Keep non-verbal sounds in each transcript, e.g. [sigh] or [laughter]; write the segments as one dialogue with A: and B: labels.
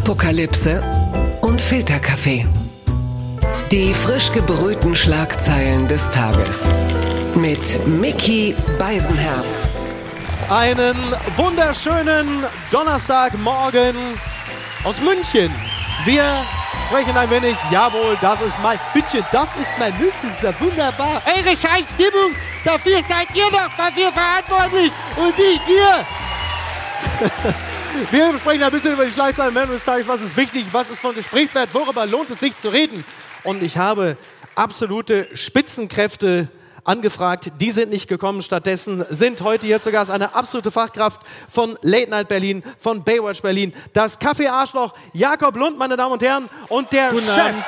A: Apokalypse und Filterkaffee. Die frisch gebrühten Schlagzeilen des Tages. Mit Mickey Beisenherz.
B: Einen wunderschönen Donnerstagmorgen aus München. Wir sprechen ein wenig. Jawohl, das ist mein Bitte, das ist mein München. Ist ja wunderbar. Eure scheiß Stimmung, dafür seid ihr doch dafür verantwortlich. Und nicht wir. [laughs] Wir sprechen ein bisschen über die Schlagzeilen am Ende des Tages. Was ist wichtig? Was ist von Gesprächswert? Worüber lohnt es sich zu reden? Und ich habe absolute Spitzenkräfte angefragt. Die sind nicht gekommen. Stattdessen sind heute hier zu Gast eine absolute Fachkraft von Late Night Berlin, von Baywatch Berlin, das Kaffee Arschloch Jakob Lund, meine Damen und Herren, und der
C: Guten
B: Chef
C: Abend.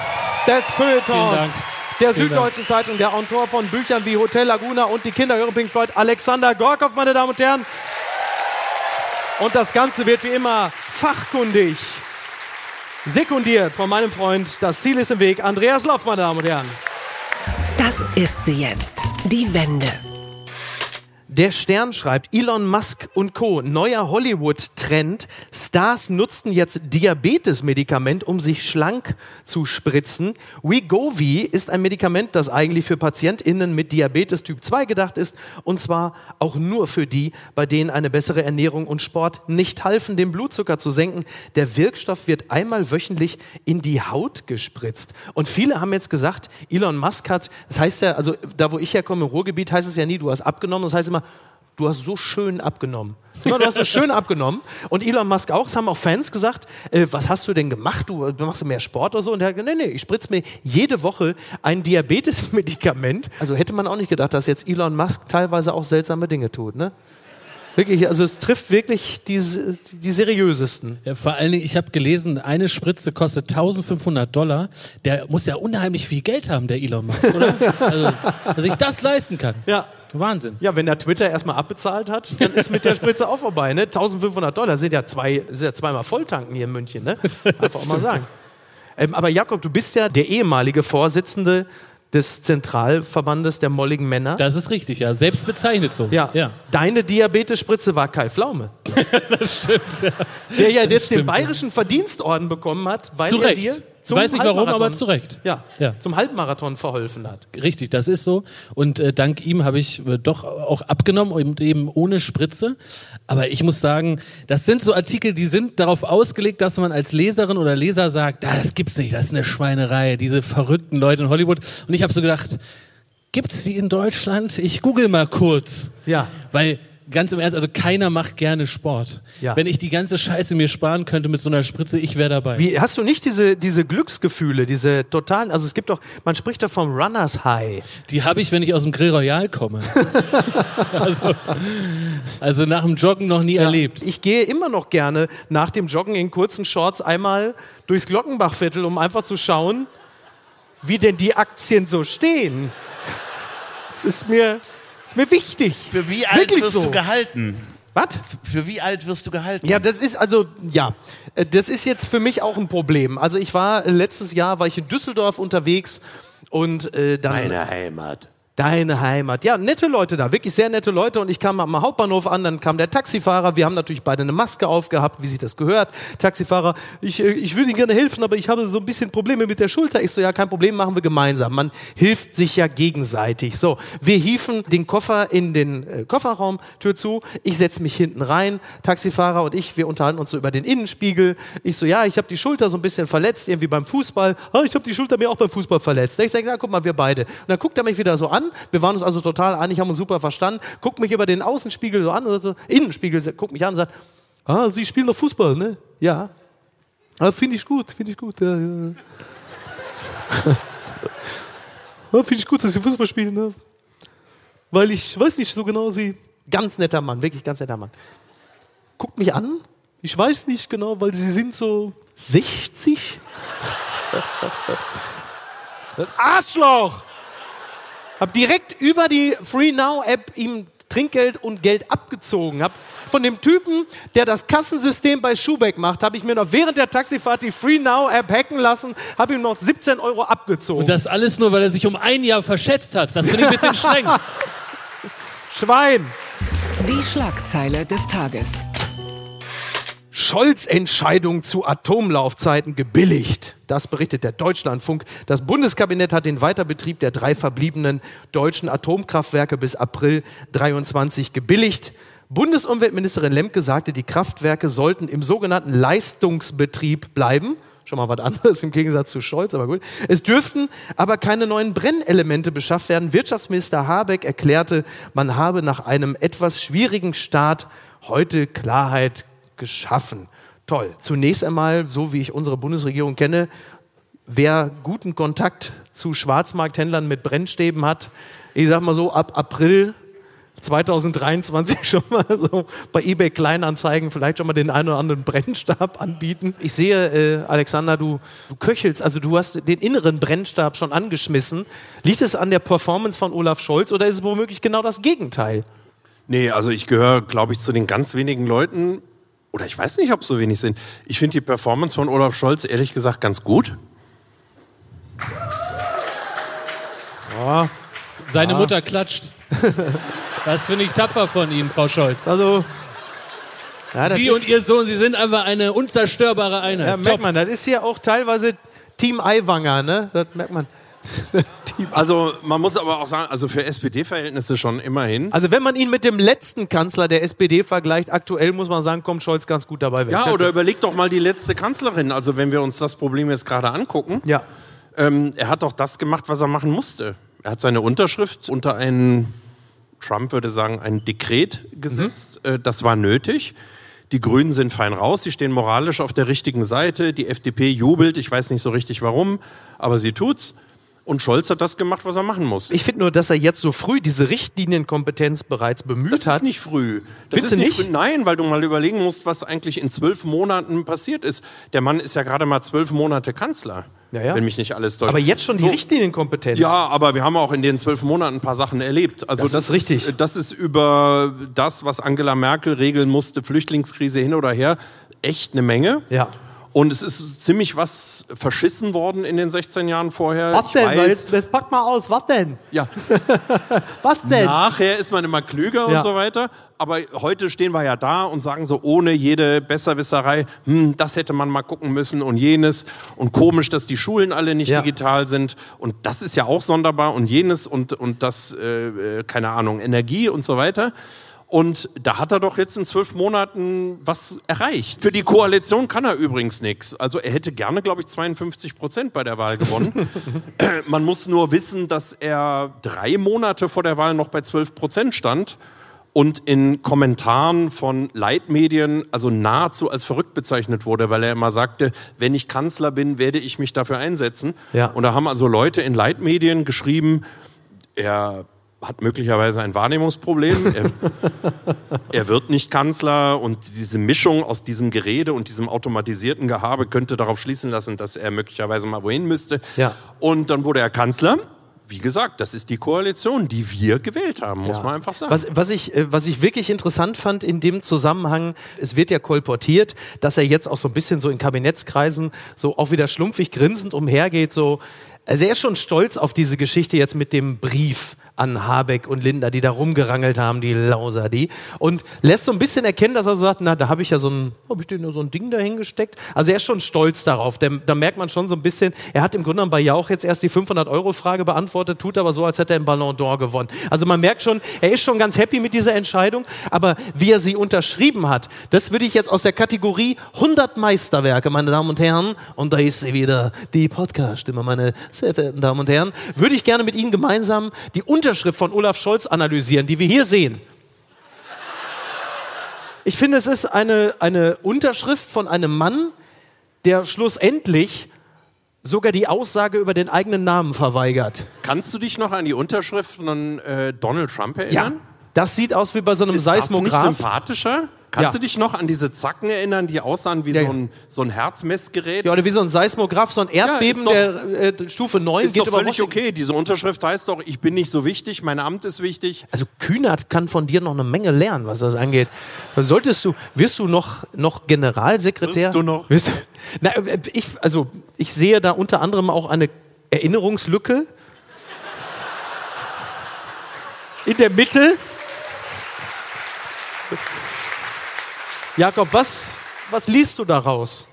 B: des Feuilletons der
C: Vielen
B: Süddeutschen Zeitung, der Autor von Büchern wie Hotel Laguna und die Kinder hören Pink Floyd, Alexander Gorkov, meine Damen und Herren. Und das Ganze wird wie immer fachkundig sekundiert von meinem Freund. Das Ziel ist im Weg. Andreas Loff, meine Damen und Herren.
A: Das ist sie jetzt. Die Wende.
B: Der Stern schreibt, Elon Musk und Co. Neuer Hollywood-Trend. Stars nutzten jetzt Diabetes-Medikament, um sich schlank zu spritzen. Wegovy ist ein Medikament, das eigentlich für PatientInnen mit Diabetes Typ 2 gedacht ist. Und zwar auch nur für die, bei denen eine bessere Ernährung und Sport nicht halfen, den Blutzucker zu senken. Der Wirkstoff wird einmal wöchentlich in die Haut gespritzt. Und viele haben jetzt gesagt, Elon Musk hat, das heißt ja, also da wo ich herkomme, im Ruhrgebiet, heißt es ja nie, du hast abgenommen, das heißt immer, du hast so schön abgenommen. Mal, Du hast so schön abgenommen. Und Elon Musk auch, es haben auch Fans gesagt, äh, was hast du denn gemacht? Du machst du mehr Sport oder so? Und er hat gesagt, nee, nee, ich spritze mir jede Woche ein Diabetes-Medikament. Also hätte man auch nicht gedacht, dass jetzt Elon Musk teilweise auch seltsame Dinge tut, ne? Wirklich, also es trifft wirklich die, die seriösesten.
C: Ja, vor allen Dingen, ich habe gelesen, eine Spritze kostet 1500 Dollar. Der muss ja unheimlich viel Geld haben, der Elon Musk, oder? [laughs] also, dass ich das leisten kann.
B: Ja.
C: Wahnsinn.
B: Ja, wenn der Twitter erstmal abbezahlt hat, dann ist mit der [laughs] Spritze auch vorbei. Ne? 1500 Dollar sind ja, zwei, sind ja zweimal Volltanken hier in München. Ne? [laughs] Einfach auch mal sagen. Ähm, aber Jakob, du bist ja der ehemalige Vorsitzende des Zentralverbandes der molligen Männer.
C: Das ist richtig, ja. Selbst bezeichnet so.
B: ja.
C: ja.
B: Deine Diabetesspritze war Kai Pflaume, [laughs]
C: Das stimmt. Ja.
B: der ja jetzt den
C: stimmt.
B: bayerischen Verdienstorden bekommen hat, weil
C: Zu
B: er
C: Recht.
B: dir
C: Ich
B: zum
C: weiß nicht warum, aber zu Recht.
B: Ja,
C: Ja.
B: zum Halbmarathon verholfen hat.
C: Richtig, das ist so. Und äh, dank ihm habe ich äh, doch auch abgenommen und eben ohne Spritze. Aber ich muss sagen, das sind so Artikel, die sind darauf ausgelegt, dass man als Leserin oder Leser sagt, ah, das gibt's nicht, das ist eine Schweinerei, diese verrückten Leute in Hollywood. Und ich habe so gedacht, gibt's die in Deutschland? Ich google mal kurz.
B: Ja.
C: Weil ganz im Ernst, also keiner macht gerne Sport.
B: Ja.
C: Wenn ich die ganze Scheiße mir sparen könnte mit so einer Spritze, ich wäre dabei.
B: Wie, hast du nicht diese, diese Glücksgefühle, diese totalen, also es gibt doch, man spricht doch vom Runners High.
C: Die habe ich, wenn ich aus dem Grill Royal komme. [laughs] also, also nach dem Joggen noch nie erlebt.
B: Ich gehe immer noch gerne nach dem Joggen in kurzen Shorts einmal durchs Glockenbachviertel, um einfach zu schauen, wie denn die Aktien so stehen. Das ist mir, ist mir wichtig.
D: Für wie alt
B: Wirklich
D: wirst
B: so.
D: du gehalten?
B: Was?
D: Für wie alt wirst du gehalten?
B: Ja, das ist also, ja, äh, das ist jetzt für mich auch ein Problem. Also ich war, äh, letztes Jahr war ich in Düsseldorf unterwegs und äh, dann...
D: Meine Heimat.
B: Deine Heimat. Ja, nette Leute da, wirklich sehr nette Leute. Und ich kam am Hauptbahnhof an, dann kam der Taxifahrer. Wir haben natürlich beide eine Maske aufgehabt, wie sich das gehört. Taxifahrer, ich, äh, ich würde Ihnen gerne helfen, aber ich habe so ein bisschen Probleme mit der Schulter. Ich so, ja, kein Problem, machen wir gemeinsam. Man hilft sich ja gegenseitig. So, wir hieven den Koffer in den äh, Kofferraum, Tür zu. Ich setze mich hinten rein. Taxifahrer und ich, wir unterhalten uns so über den Innenspiegel. Ich so, ja, ich habe die Schulter so ein bisschen verletzt, irgendwie beim Fußball. Ah, ich habe die Schulter mir auch beim Fußball verletzt. Ich sage, na, guck mal, wir beide. Und dann guckt er mich wieder so an. Wir waren uns also total einig, haben uns super verstanden. Guckt mich über den Außenspiegel so an, oder so, Innenspiegel, guckt mich an und sagt, ah, Sie spielen doch Fußball, ne? Ja. Ah, finde ich gut, finde ich gut. Ja, ja. [laughs] ah, finde ich gut, dass Sie Fußball spielen. Ne? Weil ich weiß nicht so genau, Sie. Ganz netter Mann, wirklich ganz netter Mann. Guckt mich an. Ich weiß nicht genau, weil Sie sind so 60. Das Arschloch! Hab direkt über die Free Now App ihm Trinkgeld und Geld abgezogen. Hab von dem Typen, der das Kassensystem bei Schubeck macht, habe ich mir noch während der Taxifahrt die Free Now App hacken lassen, habe ihm noch 17 Euro abgezogen.
C: Und das alles nur, weil er sich um ein Jahr verschätzt hat. Das finde ich ein bisschen streng. [laughs]
B: Schwein.
A: Die Schlagzeile des Tages.
B: Scholz-Entscheidung zu Atomlaufzeiten gebilligt. Das berichtet der Deutschlandfunk. Das Bundeskabinett hat den Weiterbetrieb der drei verbliebenen deutschen Atomkraftwerke bis April 23 gebilligt. Bundesumweltministerin Lemke sagte, die Kraftwerke sollten im sogenannten Leistungsbetrieb bleiben. Schon mal was anderes im Gegensatz zu Scholz, aber gut. Es dürften aber keine neuen Brennelemente beschafft werden. Wirtschaftsminister Habeck erklärte, man habe nach einem etwas schwierigen Start heute Klarheit geschaffen. Toll. Zunächst einmal, so wie ich unsere Bundesregierung kenne, wer guten Kontakt zu Schwarzmarkthändlern mit Brennstäben hat, ich sag mal so, ab April 2023 [laughs] schon mal so bei eBay Kleinanzeigen vielleicht schon mal den einen oder anderen Brennstab anbieten. Ich sehe, äh, Alexander, du, du köchelst, also du hast den inneren Brennstab schon angeschmissen. Liegt es an der Performance von Olaf Scholz oder ist es womöglich genau das Gegenteil?
E: Nee, also ich gehöre, glaube ich, zu den ganz wenigen Leuten, oder ich weiß nicht, ob es so wenig sind. Ich finde die Performance von Olaf Scholz ehrlich gesagt ganz gut.
B: Ja,
C: Seine Mutter klatscht. Das finde ich tapfer von ihm, Frau Scholz.
B: also. Ja,
C: Sie und Ihr Sohn, Sie sind einfach eine unzerstörbare Einheit.
B: Ja,
C: Top.
B: merkt man, das ist ja auch teilweise Team Aiwanger, ne? Das merkt man.
E: Also man muss aber auch sagen, also für SPD-Verhältnisse schon immerhin.
B: Also wenn man ihn mit dem letzten Kanzler der SPD vergleicht, aktuell muss man sagen, kommt Scholz ganz gut dabei weg.
E: Ja, oder überleg doch mal die letzte Kanzlerin. Also wenn wir uns das Problem jetzt gerade angucken.
B: Ja.
E: Ähm, er hat doch das gemacht, was er machen musste. Er hat seine Unterschrift unter ein, Trump würde sagen, ein Dekret gesetzt. Äh, das war nötig. Die Grünen sind fein raus, sie stehen moralisch auf der richtigen Seite. Die FDP jubelt, ich weiß nicht so richtig warum, aber sie tut's. Und Scholz hat das gemacht, was er machen muss.
B: Ich finde nur, dass er jetzt so früh diese Richtlinienkompetenz bereits bemüht
E: Das
B: hat.
E: ist nicht früh. Das
B: Findest
E: ist nicht
B: nicht?
E: früh. Nein, weil du mal überlegen musst, was eigentlich in zwölf Monaten passiert ist. Der Mann ist ja gerade mal zwölf Monate Kanzler.
B: Ja, ja.
E: Wenn mich nicht alles täuscht.
B: Aber jetzt schon die
E: So.
B: Richtlinienkompetenz.
E: Ja, aber wir haben auch in den zwölf Monaten ein paar Sachen erlebt. Also
B: Das ist richtig.
E: das ist über das, was Angela Merkel regeln musste, Flüchtlingskrise hin oder her, echt eine Menge.
B: Ja.
E: Und es ist ziemlich was verschissen worden in den 16 Jahren vorher.
B: Was
E: Ich
B: denn?
E: weiß,
B: Jetzt, jetzt pack mal aus. Was denn?
E: ja, [laughs]
B: Was denn?
E: Nachher ist man immer klüger
B: Ja.
E: und so weiter. Aber heute stehen wir ja da und sagen so ohne jede Besserwisserei, hm, das hätte man mal gucken müssen und jenes. Und komisch, dass die Schulen alle nicht
B: Ja.
E: digital sind. Und das ist ja auch sonderbar und jenes und, und das, äh, äh, keine Ahnung, Energie und so weiter. Und da hat er doch jetzt in zwölf Monaten was erreicht. Für die Koalition kann er übrigens nichts. Also er hätte gerne, glaube ich, 52 Prozent bei der Wahl gewonnen. [laughs] Man muss nur wissen, dass er drei Monate vor der Wahl noch bei 12 Prozent stand und in Kommentaren von Leitmedien also nahezu als verrückt bezeichnet wurde, weil er immer sagte, wenn ich Kanzler bin, werde ich mich dafür einsetzen.
B: Ja.
E: Und da haben also Leute in Leitmedien geschrieben, er hat möglicherweise ein Wahrnehmungsproblem. Er, [laughs] er wird nicht Kanzler und diese Mischung aus diesem Gerede und diesem automatisierten Gehabe könnte darauf schließen lassen, dass er möglicherweise mal wohin müsste.
B: Ja.
E: Und dann wurde er Kanzler. Wie gesagt, das ist die Koalition, die wir gewählt haben, muss man einfach sagen.
B: Was, was, ich, äh, was ich wirklich interessant fand in dem Zusammenhang, es wird ja kolportiert, dass er jetzt auch so ein bisschen so in Kabinettskreisen so auch wieder schlumpfig grinsend umhergeht, so. Also er ist schon stolz auf diese Geschichte jetzt mit dem Brief an Habeck und Linda, die da rumgerangelt haben, die Lauser, die. Und lässt so ein bisschen erkennen, dass er so sagt, na, da habe ich ja so ein, habe ich denn so ein Ding dahingesteckt? Also er ist schon stolz darauf. Der, da merkt man schon so ein bisschen, er hat im Grunde genommen bei Jauch jetzt erst die 500-Euro-Frage beantwortet, tut aber so, als hätte er einen Ballon d'Or gewonnen. Also man merkt schon, er ist schon ganz happy mit dieser Entscheidung, aber wie er sie unterschrieben hat, das würde ich jetzt aus der Kategorie 100 Meisterwerke, meine Damen und Herren, und da ist sie wieder, die Podcast-Stimme, meine sehr verehrten Damen und Herren, würde ich gerne mit Ihnen gemeinsam die Unterschrift von Olaf Scholz analysieren, die wir hier sehen. Ich finde, es ist eine, eine Unterschrift von einem Mann, der schlussendlich sogar die Aussage über den eigenen Namen verweigert.
E: Kannst du dich noch an die Unterschrift von äh, Donald Trump erinnern?
B: Das sieht aus wie bei so einem
E: Ist das nicht
B: Seismograph.
E: sympathischer? Kannst
B: Ja.
E: du dich noch an diese Zacken erinnern, die aussahen wie
B: Ja,
E: so, ein, so ein Herzmessgerät?
B: Ja, oder wie so ein Seismograph, so ein Erdbeben
E: doch-
B: der äh, Stufe 9
E: ist
B: geht
E: doch
B: über
E: völlig
B: Washington.
E: okay. Diese Unterschrift heißt doch, ich bin nicht so wichtig, mein Amt ist wichtig.
B: Also Kühnert kann von dir noch eine Menge lernen, was das angeht. Solltest du, wirst du noch, noch Generalsekretär?
E: Wirst du noch?
B: Wirst, na, äh, ich, also ich sehe da unter anderem auch eine Erinnerungslücke. In der Mitte. Jakob, was, was liest du daraus?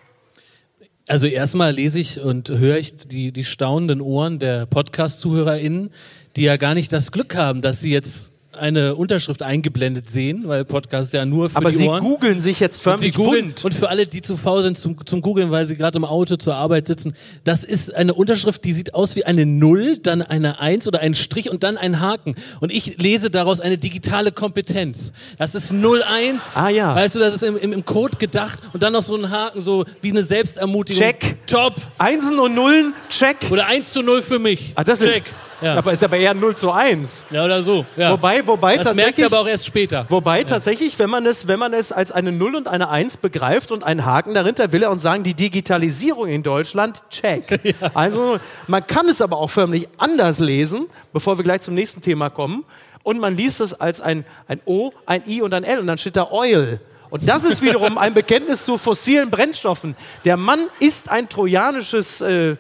C: Also erstmal lese ich und höre ich die, die staunenden Ohren der Podcast-ZuhörerInnen, die ja gar nicht das Glück haben, dass sie jetzt eine Unterschrift eingeblendet sehen, weil Podcast ja nur für
B: Aber
C: die
B: sie
C: Ohren.
B: googeln sich jetzt
C: Und
B: förmlich
C: Sie googeln
B: wund.
C: und für alle, die zu faul sind zum, zum Googeln, weil sie gerade im Auto zur Arbeit sitzen, das ist eine Unterschrift, die sieht aus wie eine Null, dann eine Eins oder ein Strich und dann ein Haken. Und ich lese daraus eine digitale Kompetenz. Das ist 01.
B: Ah, ja.
C: Weißt du, das ist im, im, im Code gedacht und dann noch so ein Haken, so wie eine Selbstermutigung.
B: Check.
C: Top.
B: Einsen und Nullen, check.
C: Oder 1 zu 0 für mich.
B: Ah, das
C: Check.
B: Ist,
C: Ja.
B: Aber ist aber eher 0 zu 1.
C: ja, oder so. Ja.
B: Wobei, wobei
C: das merkt
B: tatsächlich,
C: ihr aber auch erst später.
B: wobei tatsächlich, wenn man es, wenn man es als eine 0 und eine 1 begreift und einen Haken dahinter, will er uns sagen, die Digitalisierung in Deutschland, check. [laughs] Also, man kann es aber auch förmlich anders lesen, bevor wir gleich zum nächsten Thema kommen. Und man liest es als ein, ein O, ein I und ein L und dann steht da Oil. Und das ist wiederum ein Bekenntnis zu fossilen Brennstoffen. Der Mann ist ein trojanisches äh,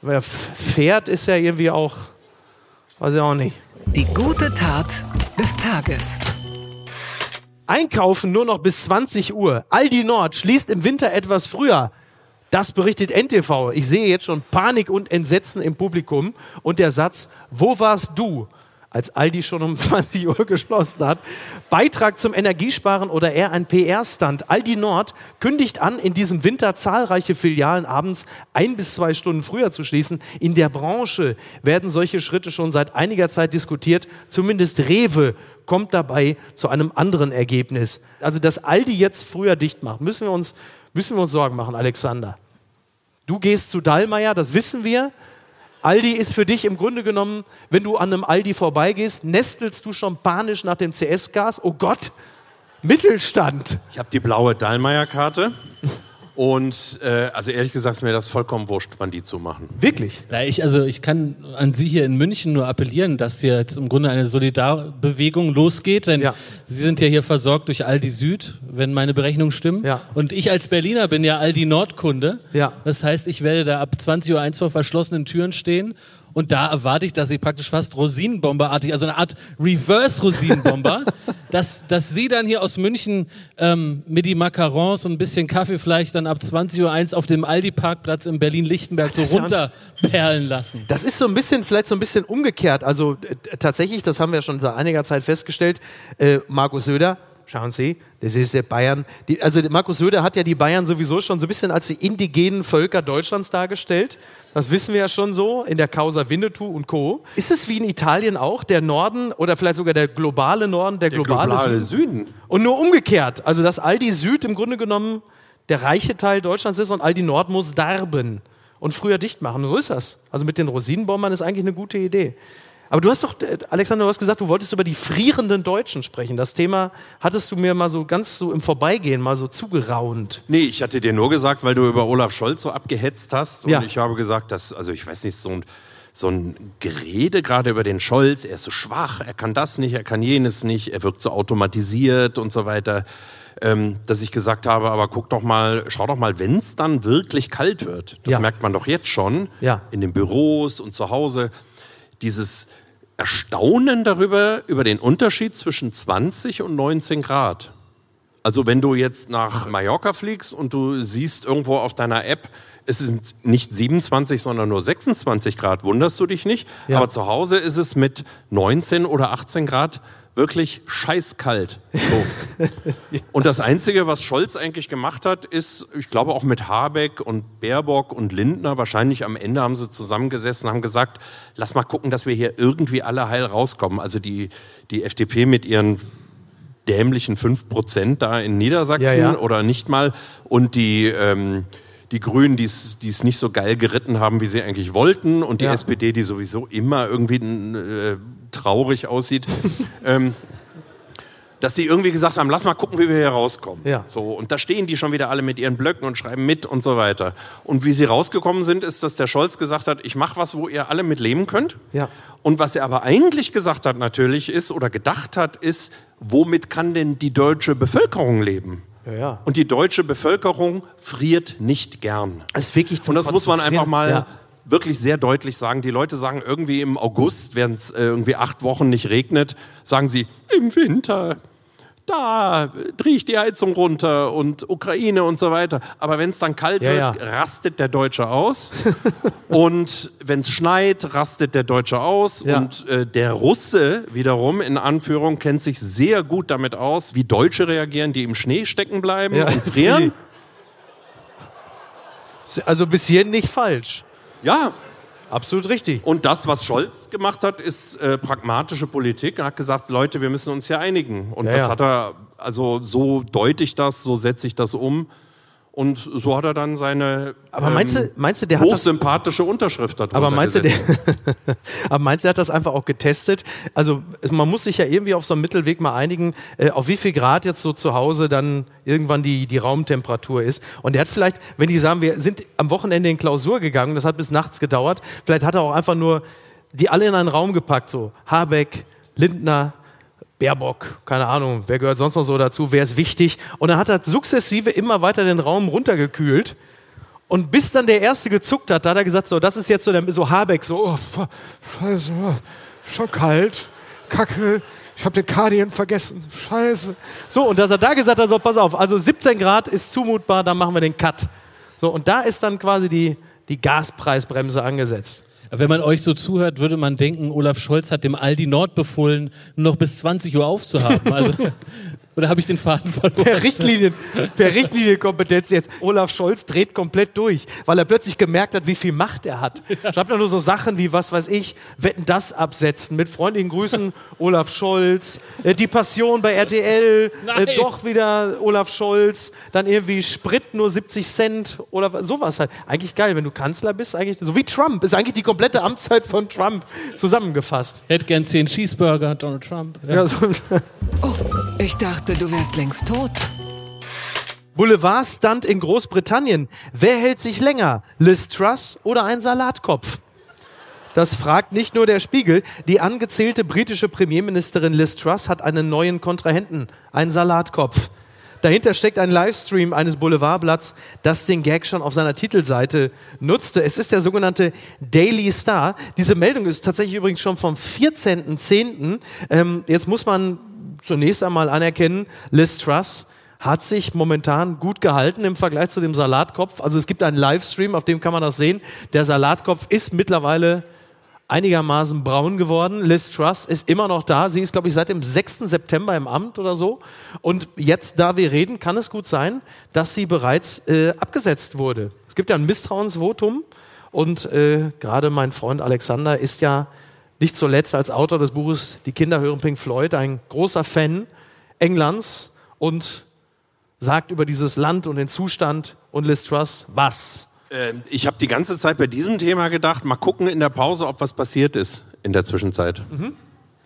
B: Pferd, ist ja irgendwie auch, weiß ich auch nicht.
A: Die gute Tat des Tages.
B: Einkaufen nur noch bis 20 Uhr. Aldi Nord schließt im Winter etwas früher. Das berichtet NTV. Ich sehe jetzt schon Panik und Entsetzen im Publikum. Und der Satz, wo warst du, als Aldi schon um [laughs] 20 Uhr geschlossen hat? Beitrag zum Energiesparen oder eher ein PR-Stand. Aldi Nord kündigt an, in diesem Winter zahlreiche Filialen abends ein bis zwei Stunden früher zu schließen. In der Branche werden solche Schritte schon seit einiger Zeit diskutiert. Zumindest Rewe kommt dabei zu einem anderen Ergebnis. Also, dass Aldi jetzt früher dicht macht, müssen wir uns, müssen wir uns Sorgen machen, Alexander. Du gehst zu Dallmayr, das wissen wir. Aldi ist für dich im Grunde genommen, wenn du an einem Aldi vorbeigehst, nestelst du schon panisch nach dem CS-Gas. Oh Gott, Mittelstand.
E: Ich habe die blaue Dallmayr-Karte. Und äh, also ehrlich gesagt ist mir das vollkommen wurscht, wann die zumachen.
B: Wirklich.
C: Ja, ich, also ich kann an Sie hier in München nur appellieren, dass hier jetzt im Grunde eine Solidarbewegung losgeht, denn
B: Ja.
C: Sie sind ja hier versorgt durch Aldi Süd, wenn meine Berechnungen stimmen.
B: Ja.
C: Und ich als Berliner bin ja Aldi Nordkunde.
B: Ja.
C: Das heißt, ich werde da ab 20 Uhr eins vor verschlossenen Türen stehen. Und da erwarte ich, dass sie praktisch fast Rosinenbomberartig, also eine Art Reverse-Rosinenbomber, [laughs] dass, dass sie dann hier aus München ähm, mit die Macarons und ein bisschen Kaffee vielleicht dann ab 20 Uhr auf dem Aldi-Parkplatz in Berlin-Lichtenberg so runterperlen lassen.
B: Das ist so ein bisschen, vielleicht so ein bisschen umgekehrt. Also äh, tatsächlich, das haben wir schon seit einiger Zeit festgestellt, äh, Markus Söder, schauen Sie, das ist der Bayern. Die, also Markus Söder hat ja die Bayern sowieso schon so ein bisschen als die indigenen Völker Deutschlands dargestellt. Das wissen wir ja schon so in der Causa Winnetou und Co. Ist es wie in Italien auch, der Norden oder vielleicht sogar der globale Norden, der,
E: Der
B: globale,
E: globale
B: Süden?
E: Süden.
B: Und nur umgekehrt. Also, dass Aldi Süd im Grunde genommen der reiche Teil Deutschlands ist und Aldi Nord muss darben und früher dicht machen. So ist das. Also mit den Rosinenbombern ist eigentlich eine gute Idee. Aber du hast doch, äh, Alexander, du hast gesagt, du wolltest über die frierenden Deutschen sprechen. Das Thema hattest du mir mal so ganz so im Vorbeigehen mal so zugeraunt.
E: Nee, ich hatte dir nur gesagt, weil du über Olaf Scholz so abgehetzt hast. Und
B: Ja.
E: ich habe gesagt, dass, also ich weiß nicht, so ein, so ein Gerede gerade über den Scholz, er ist so schwach, er kann das nicht, er kann jenes nicht, er wirkt so automatisiert und so weiter. Ähm, dass ich gesagt habe, aber guck doch mal, schau doch mal, wenn es dann wirklich kalt wird, das
B: Ja.
E: merkt man doch jetzt schon,
B: Ja.
E: in den Büros und zu Hause, dieses Erstaunen darüber, über den Unterschied zwischen 20 und 19 Grad. Also wenn du jetzt nach Mallorca fliegst und du siehst irgendwo auf deiner App, es sind nicht 27, sondern nur 26 Grad, wunderst du dich nicht.
B: Ja.
E: Aber zu Hause ist es mit 19 oder 18 Grad wirklich scheißkalt. So. [laughs] Und das Einzige, was Scholz eigentlich gemacht hat, ist, ich glaube auch mit Habeck und Baerbock und Lindner, wahrscheinlich am Ende haben sie zusammengesessen, haben gesagt, lass mal gucken, dass wir hier irgendwie alle heil rauskommen. Also die, die FDP mit ihren dämlichen 5% da in Niedersachsen
B: Ja, ja.
E: oder nicht mal und die, ähm, die Grünen, die es die es nicht so geil geritten haben, wie sie eigentlich wollten und die
B: Ja.
E: SPD, die sowieso immer irgendwie äh, traurig aussieht, ähm, dass die irgendwie gesagt haben, lass mal gucken, wie wir hier rauskommen.
B: Ja.
E: So, und da stehen die schon wieder alle mit ihren Blöcken und schreiben mit und so weiter. Und wie sie rausgekommen sind, ist, dass der Scholz gesagt hat, ich mache was, wo ihr alle mit leben könnt.
B: Ja.
E: Und was er aber eigentlich gesagt hat natürlich ist, oder gedacht hat, ist, womit kann denn die deutsche Bevölkerung leben?
B: Ja, ja.
E: Und die deutsche Bevölkerung friert nicht gern.
B: Das ist wirklich zum
E: Und das muss man einfach mal. Wirklich sehr deutlich sagen. Die Leute sagen irgendwie im August, während es äh, irgendwie acht Wochen nicht regnet, sagen sie, im Winter, da drehe ich die Heizung runter und Ukraine und so weiter. Aber wenn es dann kalt
B: Ja,
E: wird,
B: ja.
E: rastet der Deutsche aus. [laughs] und wenn es schneit, rastet der Deutsche aus.
B: Ja.
E: Und äh, der Russe wiederum, in Anführung, kennt sich sehr gut damit aus, wie Deutsche reagieren, die im Schnee stecken bleiben und frieren. [laughs]
B: Also bis hierhin nicht falsch.
E: Ja,
B: Absolut richtig.
E: Und das, was Scholz gemacht hat, ist äh, pragmatische Politik. Er hat gesagt, Leute, wir müssen uns hier einigen. Und
B: Ja,
E: das
B: ja.
E: hat er, also so deute ich das, so setze ich das um. Und so hat er dann seine
B: Aber meinst du, meinst du, der hat das
E: hochsympathische Unterschrift darunter
B: Aber meinst du, der,
E: gesetzt. [laughs]
B: aber meinst du, der hat das einfach auch getestet? Also man muss sich ja irgendwie auf so einem Mittelweg mal einigen, äh, auf wie viel Grad jetzt so zu Hause dann irgendwann die, die Raumtemperatur ist. Und der hat vielleicht, wenn die sagen, wir sind am Wochenende in Klausur gegangen, das hat bis nachts gedauert, vielleicht hat er auch einfach nur die alle in einen Raum gepackt, so Habeck, Lindner, Baerbock, keine Ahnung, wer gehört sonst noch so dazu, wer ist wichtig. Und dann hat er sukzessive immer weiter den Raum runtergekühlt. Und bis dann der Erste gezuckt hat, da hat er gesagt, so, das ist jetzt so, der, so Habeck, so, oh, scheiße, schon kalt, kacke, ich habe den Cardigan vergessen, scheiße. So, und dass er da gesagt hat, so, pass auf, also 17 Grad ist zumutbar, dann machen wir den Cut. So, und da ist dann quasi die, die Gaspreisbremse angesetzt.
C: Wenn man euch so zuhört, würde man denken, Olaf Scholz hat dem Aldi Nord befohlen, noch bis 20 Uhr aufzuhaben. Also, [laughs] oder habe ich den Faden verloren?
B: Per, Richtlinien, per Richtlinienkompetenz jetzt. Olaf Scholz dreht komplett durch, weil er plötzlich gemerkt hat, wie viel Macht er hat. Schreibt er nur so Sachen wie, was weiß ich, wetten das absetzen. Mit freundlichen Grüßen, Olaf Scholz. Äh, die Passion bei RTL,
C: Nein.
B: äh, doch wieder Olaf Scholz. Dann irgendwie Sprit nur 70 Cent oder sowas halt. Eigentlich geil, wenn du Kanzler bist, eigentlich, so wie Trump, ist eigentlich die komplette Amtszeit von Trump zusammengefasst.
C: Hätte gern 10 Cheeseburger, Donald Trump. Ja.
B: Ja, so,
A: Oh, ich dachte, du wärst längst tot.
B: Boulevardstunt in Großbritannien. Wer hält sich länger? Liz Truss oder ein Salatkopf? Das fragt nicht nur der Spiegel. Die angezählte britische Premierministerin Liz Truss hat einen neuen Kontrahenten, einen Salatkopf. Dahinter steckt ein Livestream eines Boulevardblatts, das den Gag schon auf seiner Titelseite nutzte. Es ist der sogenannte Daily Star. Diese Meldung ist tatsächlich übrigens schon vom 14.10. Ähm, jetzt muss man zunächst einmal anerkennen, Liz Truss hat sich momentan gut gehalten im Vergleich zu dem Salatkopf. Also es gibt einen Livestream, auf dem kann man das sehen. Der Salatkopf ist mittlerweile einigermaßen braun geworden. Liz Truss ist immer noch da. Sie ist, glaube ich, seit dem 6. September im Amt oder so. Und jetzt, da wir reden, kann es gut sein, dass sie bereits äh, abgesetzt wurde. Es gibt ja ein Misstrauensvotum und äh, gerade mein Freund Alexander ist ja nicht zuletzt als Autor des Buches Die Kinder hören Pink Floyd ein großer Fan Englands und sagt über dieses Land und den Zustand und Liz Truss was?
E: Äh, ich habe die ganze Zeit bei diesem Thema gedacht, mal gucken in der Pause, ob was passiert ist in der Zwischenzeit.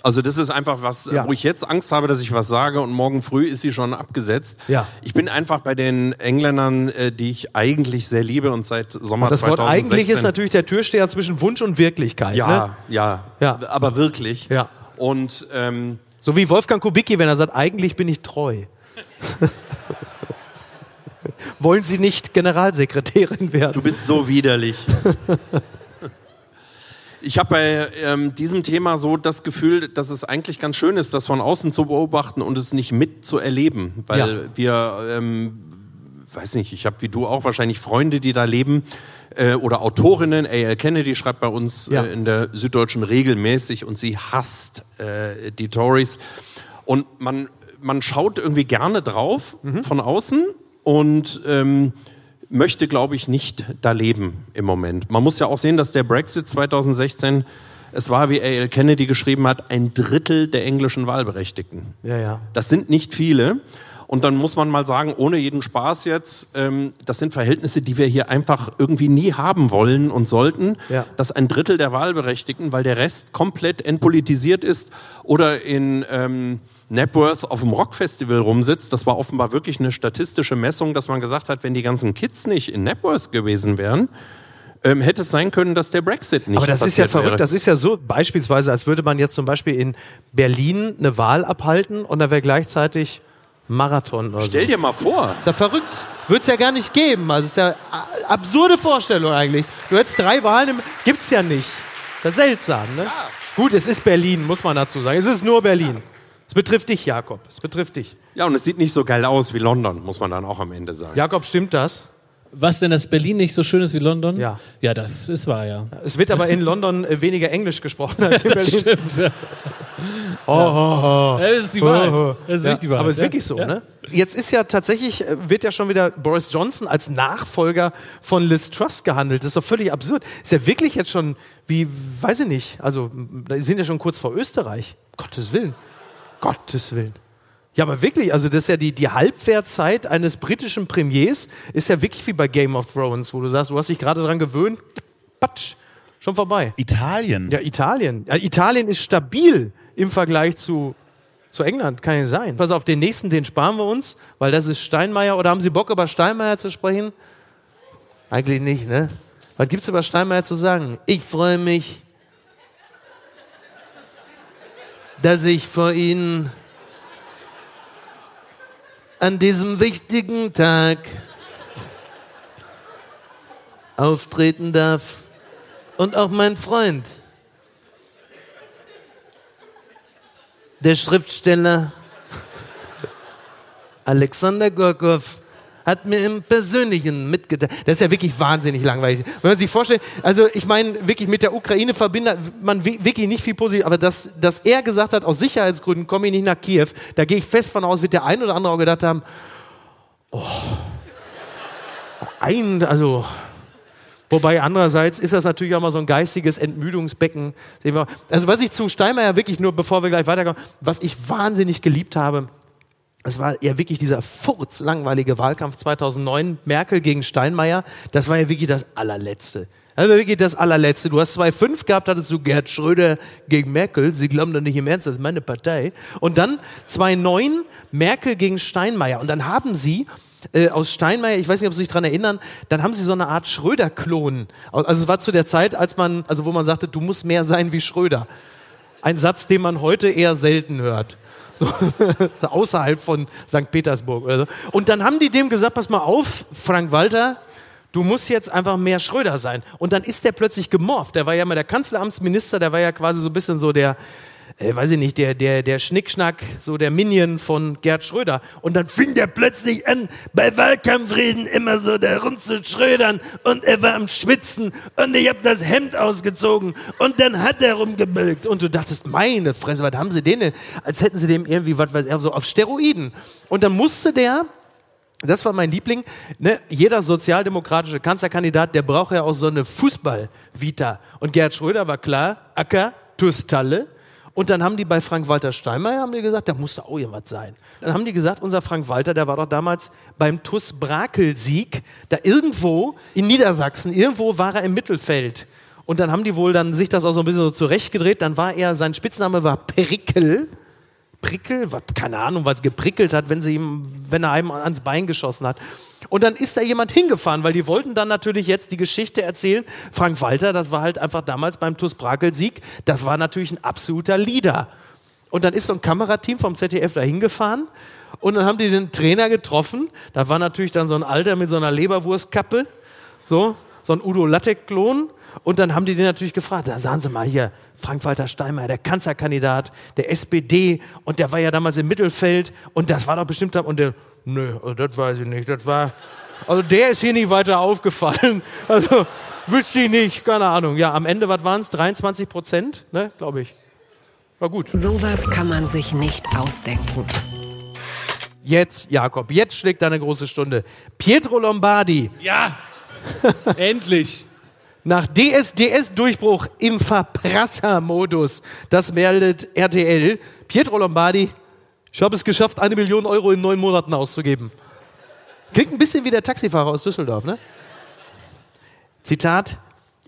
E: Also das ist einfach was,
B: Ja.
E: wo ich jetzt Angst habe, dass ich was sage und morgen früh ist sie schon abgesetzt.
B: Ja.
E: Ich bin einfach bei den Engländern, äh, die ich eigentlich sehr liebe und seit Sommer
B: Das Wort
E: 2016
B: eigentlich ist natürlich der Türsteher zwischen Wunsch und Wirklichkeit.
E: ja,
B: Ne?
E: ja,
B: Ja.
E: aber wirklich.
B: Ja.
E: Und ähm,
B: So wie Wolfgang Kubicki, wenn er sagt, eigentlich bin ich treu. [laughs] Wollen Sie nicht Generalsekretärin werden?
E: Du bist so widerlich. [laughs] Ich habe bei ähm, diesem Thema so das Gefühl, dass es eigentlich ganz schön ist, das von außen zu beobachten und es nicht mitzuerleben, weil
B: Ja.
E: wir, ähm, weiß nicht, ich habe wie du auch wahrscheinlich Freunde, die da leben äh, oder Autorinnen. A.L. Kennedy schreibt bei uns
B: Ja.
E: äh, in der Süddeutschen regelmäßig und sie hasst äh, die Tories und man man schaut irgendwie gerne drauf
B: Mhm.
E: von außen und ähm, möchte, glaube ich, nicht da leben im Moment. Man muss ja auch sehen, dass der Brexit 2016, es war, wie A.L. Kennedy geschrieben hat, ein Drittel der englischen Wahlberechtigten.
B: Ja, ja.
E: Das sind nicht viele. Und dann muss man mal sagen, ohne jeden Spaß jetzt, ähm, das sind Verhältnisse, die wir hier einfach irgendwie nie haben wollen und sollten,
B: Ja.
E: dass ein Drittel der Wahlberechtigten, weil der Rest komplett entpolitisiert ist oder in ähm, Napworth auf dem Rockfestival rumsitzt. Das war offenbar wirklich eine statistische Messung, dass man gesagt hat, wenn die ganzen Kids nicht in Napworth gewesen wären, ähm, hätte es sein können, dass der Brexit nicht
B: Aber das ist ja verrückt.
E: wäre.
B: Das ist ja so beispielsweise, als würde man jetzt zum Beispiel in Berlin eine Wahl abhalten und da wäre gleichzeitig Marathon oder
E: Stell
B: so.
E: dir mal vor,
B: Ist ja verrückt. Wird es ja gar nicht geben. Also ist ja a- absurde Vorstellung eigentlich. Du hättest drei Wahlen, im, gibt's ja nicht. Ist ja seltsam, ne? Gut, es ist Berlin, muss man dazu sagen. Es ist nur Berlin. Es betrifft dich, Jakob. Es betrifft dich.
E: Ja, und es sieht nicht so geil aus wie London, muss man dann auch am Ende sagen.
B: Jakob, stimmt das?
C: Was denn, dass Berlin nicht so schön ist wie London?
B: Ja.
C: Ja, das ist wahr, ja.
B: Es wird aber in London äh, weniger Englisch gesprochen als in [laughs] Berlin.
C: Stimmt. Ja. [laughs]
B: Oh, oh, oh.
C: Das ist die Wahrheit. Das ist
B: Ja,
C: wirklich die Wahrheit.
B: aber es ist wirklich so,
C: Ja.
B: ne? Jetzt ist ja tatsächlich, äh, wird ja schon wieder Boris Johnson als Nachfolger von Liz Truss gehandelt. Das ist doch völlig absurd. Ist ja wirklich jetzt schon, wie, weiß ich nicht, also, da sind ja schon kurz vor Österreich. Gottes Willen. Gottes Willen. Ja, aber wirklich, also das ist ja die, die Halbwertzeit eines britischen Premiers, ist ja wirklich wie bei Game of Thrones, wo du sagst, du hast dich gerade dran gewöhnt, patsch, schon vorbei.
D: Italien.
B: Ja, Italien. Ja, Italien ist stabil im Vergleich zu, zu England, kann nicht sein. Pass auf, den nächsten, den sparen wir uns, weil das ist Steinmeier. Oder haben Sie Bock, über Steinmeier zu sprechen? Eigentlich nicht, ne? Was gibt's über Steinmeier zu sagen? Ich freue mich, dass ich vor Ihnen an diesem wichtigen Tag auftreten darf und auch mein Freund, der Schriftsteller Alexander Gorkow, hat mir im Persönlichen mitgeteilt. Das ist ja wirklich wahnsinnig langweilig. Wenn man sich vorstellt, also ich meine, wirklich mit der Ukraine verbindet man wi- wirklich nicht viel positiv, aber dass, dass er gesagt hat, aus Sicherheitsgründen komme ich nicht nach Kiew, da gehe ich fest von aus, wird der ein oder andere auch gedacht haben, oh, ein, also Wobei andererseits ist das natürlich auch mal so ein geistiges Entmüdungsbecken. Also was ich zu Steinmeier wirklich nur, bevor wir gleich weiterkommen, was ich wahnsinnig geliebt habe, es war ja wirklich dieser furzlangweilige Wahlkampf 2009, Merkel gegen Steinmeier, das war ja wirklich das allerletzte. Das war wirklich das allerletzte. Du hast 2,5 gehabt, hattest du Gerd Schröder gegen Merkel. Sie glauben doch nicht im Ernst, das ist meine Partei. Und dann 2,9 Merkel gegen Steinmeier. Und dann haben sie äh, aus Steinmeier, ich weiß nicht, ob Sie sich daran erinnern, dann haben sie so eine Art Schröder-Klon. Also es war zu der Zeit, als man, also wo man sagte, du musst mehr sein wie Schröder. Ein Satz, den man heute eher selten hört. So, [laughs] außerhalb von St. Petersburg oder so. Und dann haben die dem gesagt, pass mal auf, Frank Walter, du musst jetzt einfach mehr Schröder sein. Und dann ist der plötzlich gemorpht. Der war ja mal der Kanzleramtsminister, der war ja quasi so ein bisschen so der, äh, weiß ich nicht, der, der, der Schnickschnack, so der Minion von Gerd Schröder. Und dann fing der plötzlich an, bei Wahlkampfreden immer so da rumzuschrödern und er war am Schwitzen und ich hab das Hemd ausgezogen und dann hat er rumgebölkt. Und du dachtest, meine Fresse, was haben sie denn? denn? Als hätten sie dem irgendwie, was weiß ich, so auf Steroiden. Und dann musste der, das war mein Liebling. Ne? Jeder sozialdemokratische Kanzlerkandidat, der braucht ja auch so eine Fußball-Vita. Und Gerhard Schröder war klar, Acker, TuS Talle. Und dann haben die bei Frank-Walter Steinmeier haben die gesagt, da musste auch irgendwas sein. Dann haben die gesagt, unser Frank-Walter, der war doch damals beim TuS Brakel-Sieg, da irgendwo in Niedersachsen, irgendwo war er im Mittelfeld. Und dann haben die wohl dann sich das auch so ein bisschen so zurechtgedreht. Dann war er, sein Spitzname war Prickel. Prickel, was, keine Ahnung, was geprickelt hat, wenn, sie ihm, wenn er einem ans Bein geschossen hat. Und dann ist da jemand hingefahren, weil die wollten dann natürlich jetzt die Geschichte erzählen. Frank Walter, das war halt einfach damals beim TuS Brakel-Sieg, das war natürlich ein absoluter Leader. Und dann ist so ein Kamerateam vom ZDF da hingefahren und dann haben die den Trainer getroffen. Da war natürlich dann so ein Alter mit so einer Leberwurstkappe, so, so ein Udo Lattek-Klon. Und dann haben die den natürlich gefragt, da sagen Sie mal hier, Frank-Walter Steinmeier, der Kanzlerkandidat der SPD und der war ja damals im Mittelfeld und das war doch bestimmt, und der, nö, also das weiß ich nicht, das war, also der ist hier nicht weiter aufgefallen, [laughs] also wüsste ich nicht, keine Ahnung. Ja, am Ende, was waren es, 23 Prozent, ne, glaube ich. War gut.
A: Sowas kann man sich nicht ausdenken.
B: Jetzt, Jakob, jetzt schlägt deine große Stunde. Pietro Lombardi,
C: Ja, [laughs] endlich.
B: Nach DSDS-Durchbruch im Verprasser-Modus, das meldet RTL. Pietro Lombardi, ich habe es geschafft, eine Million Euro in neun Monaten auszugeben. Klingt ein bisschen wie der Taxifahrer aus Düsseldorf, ne? Zitat,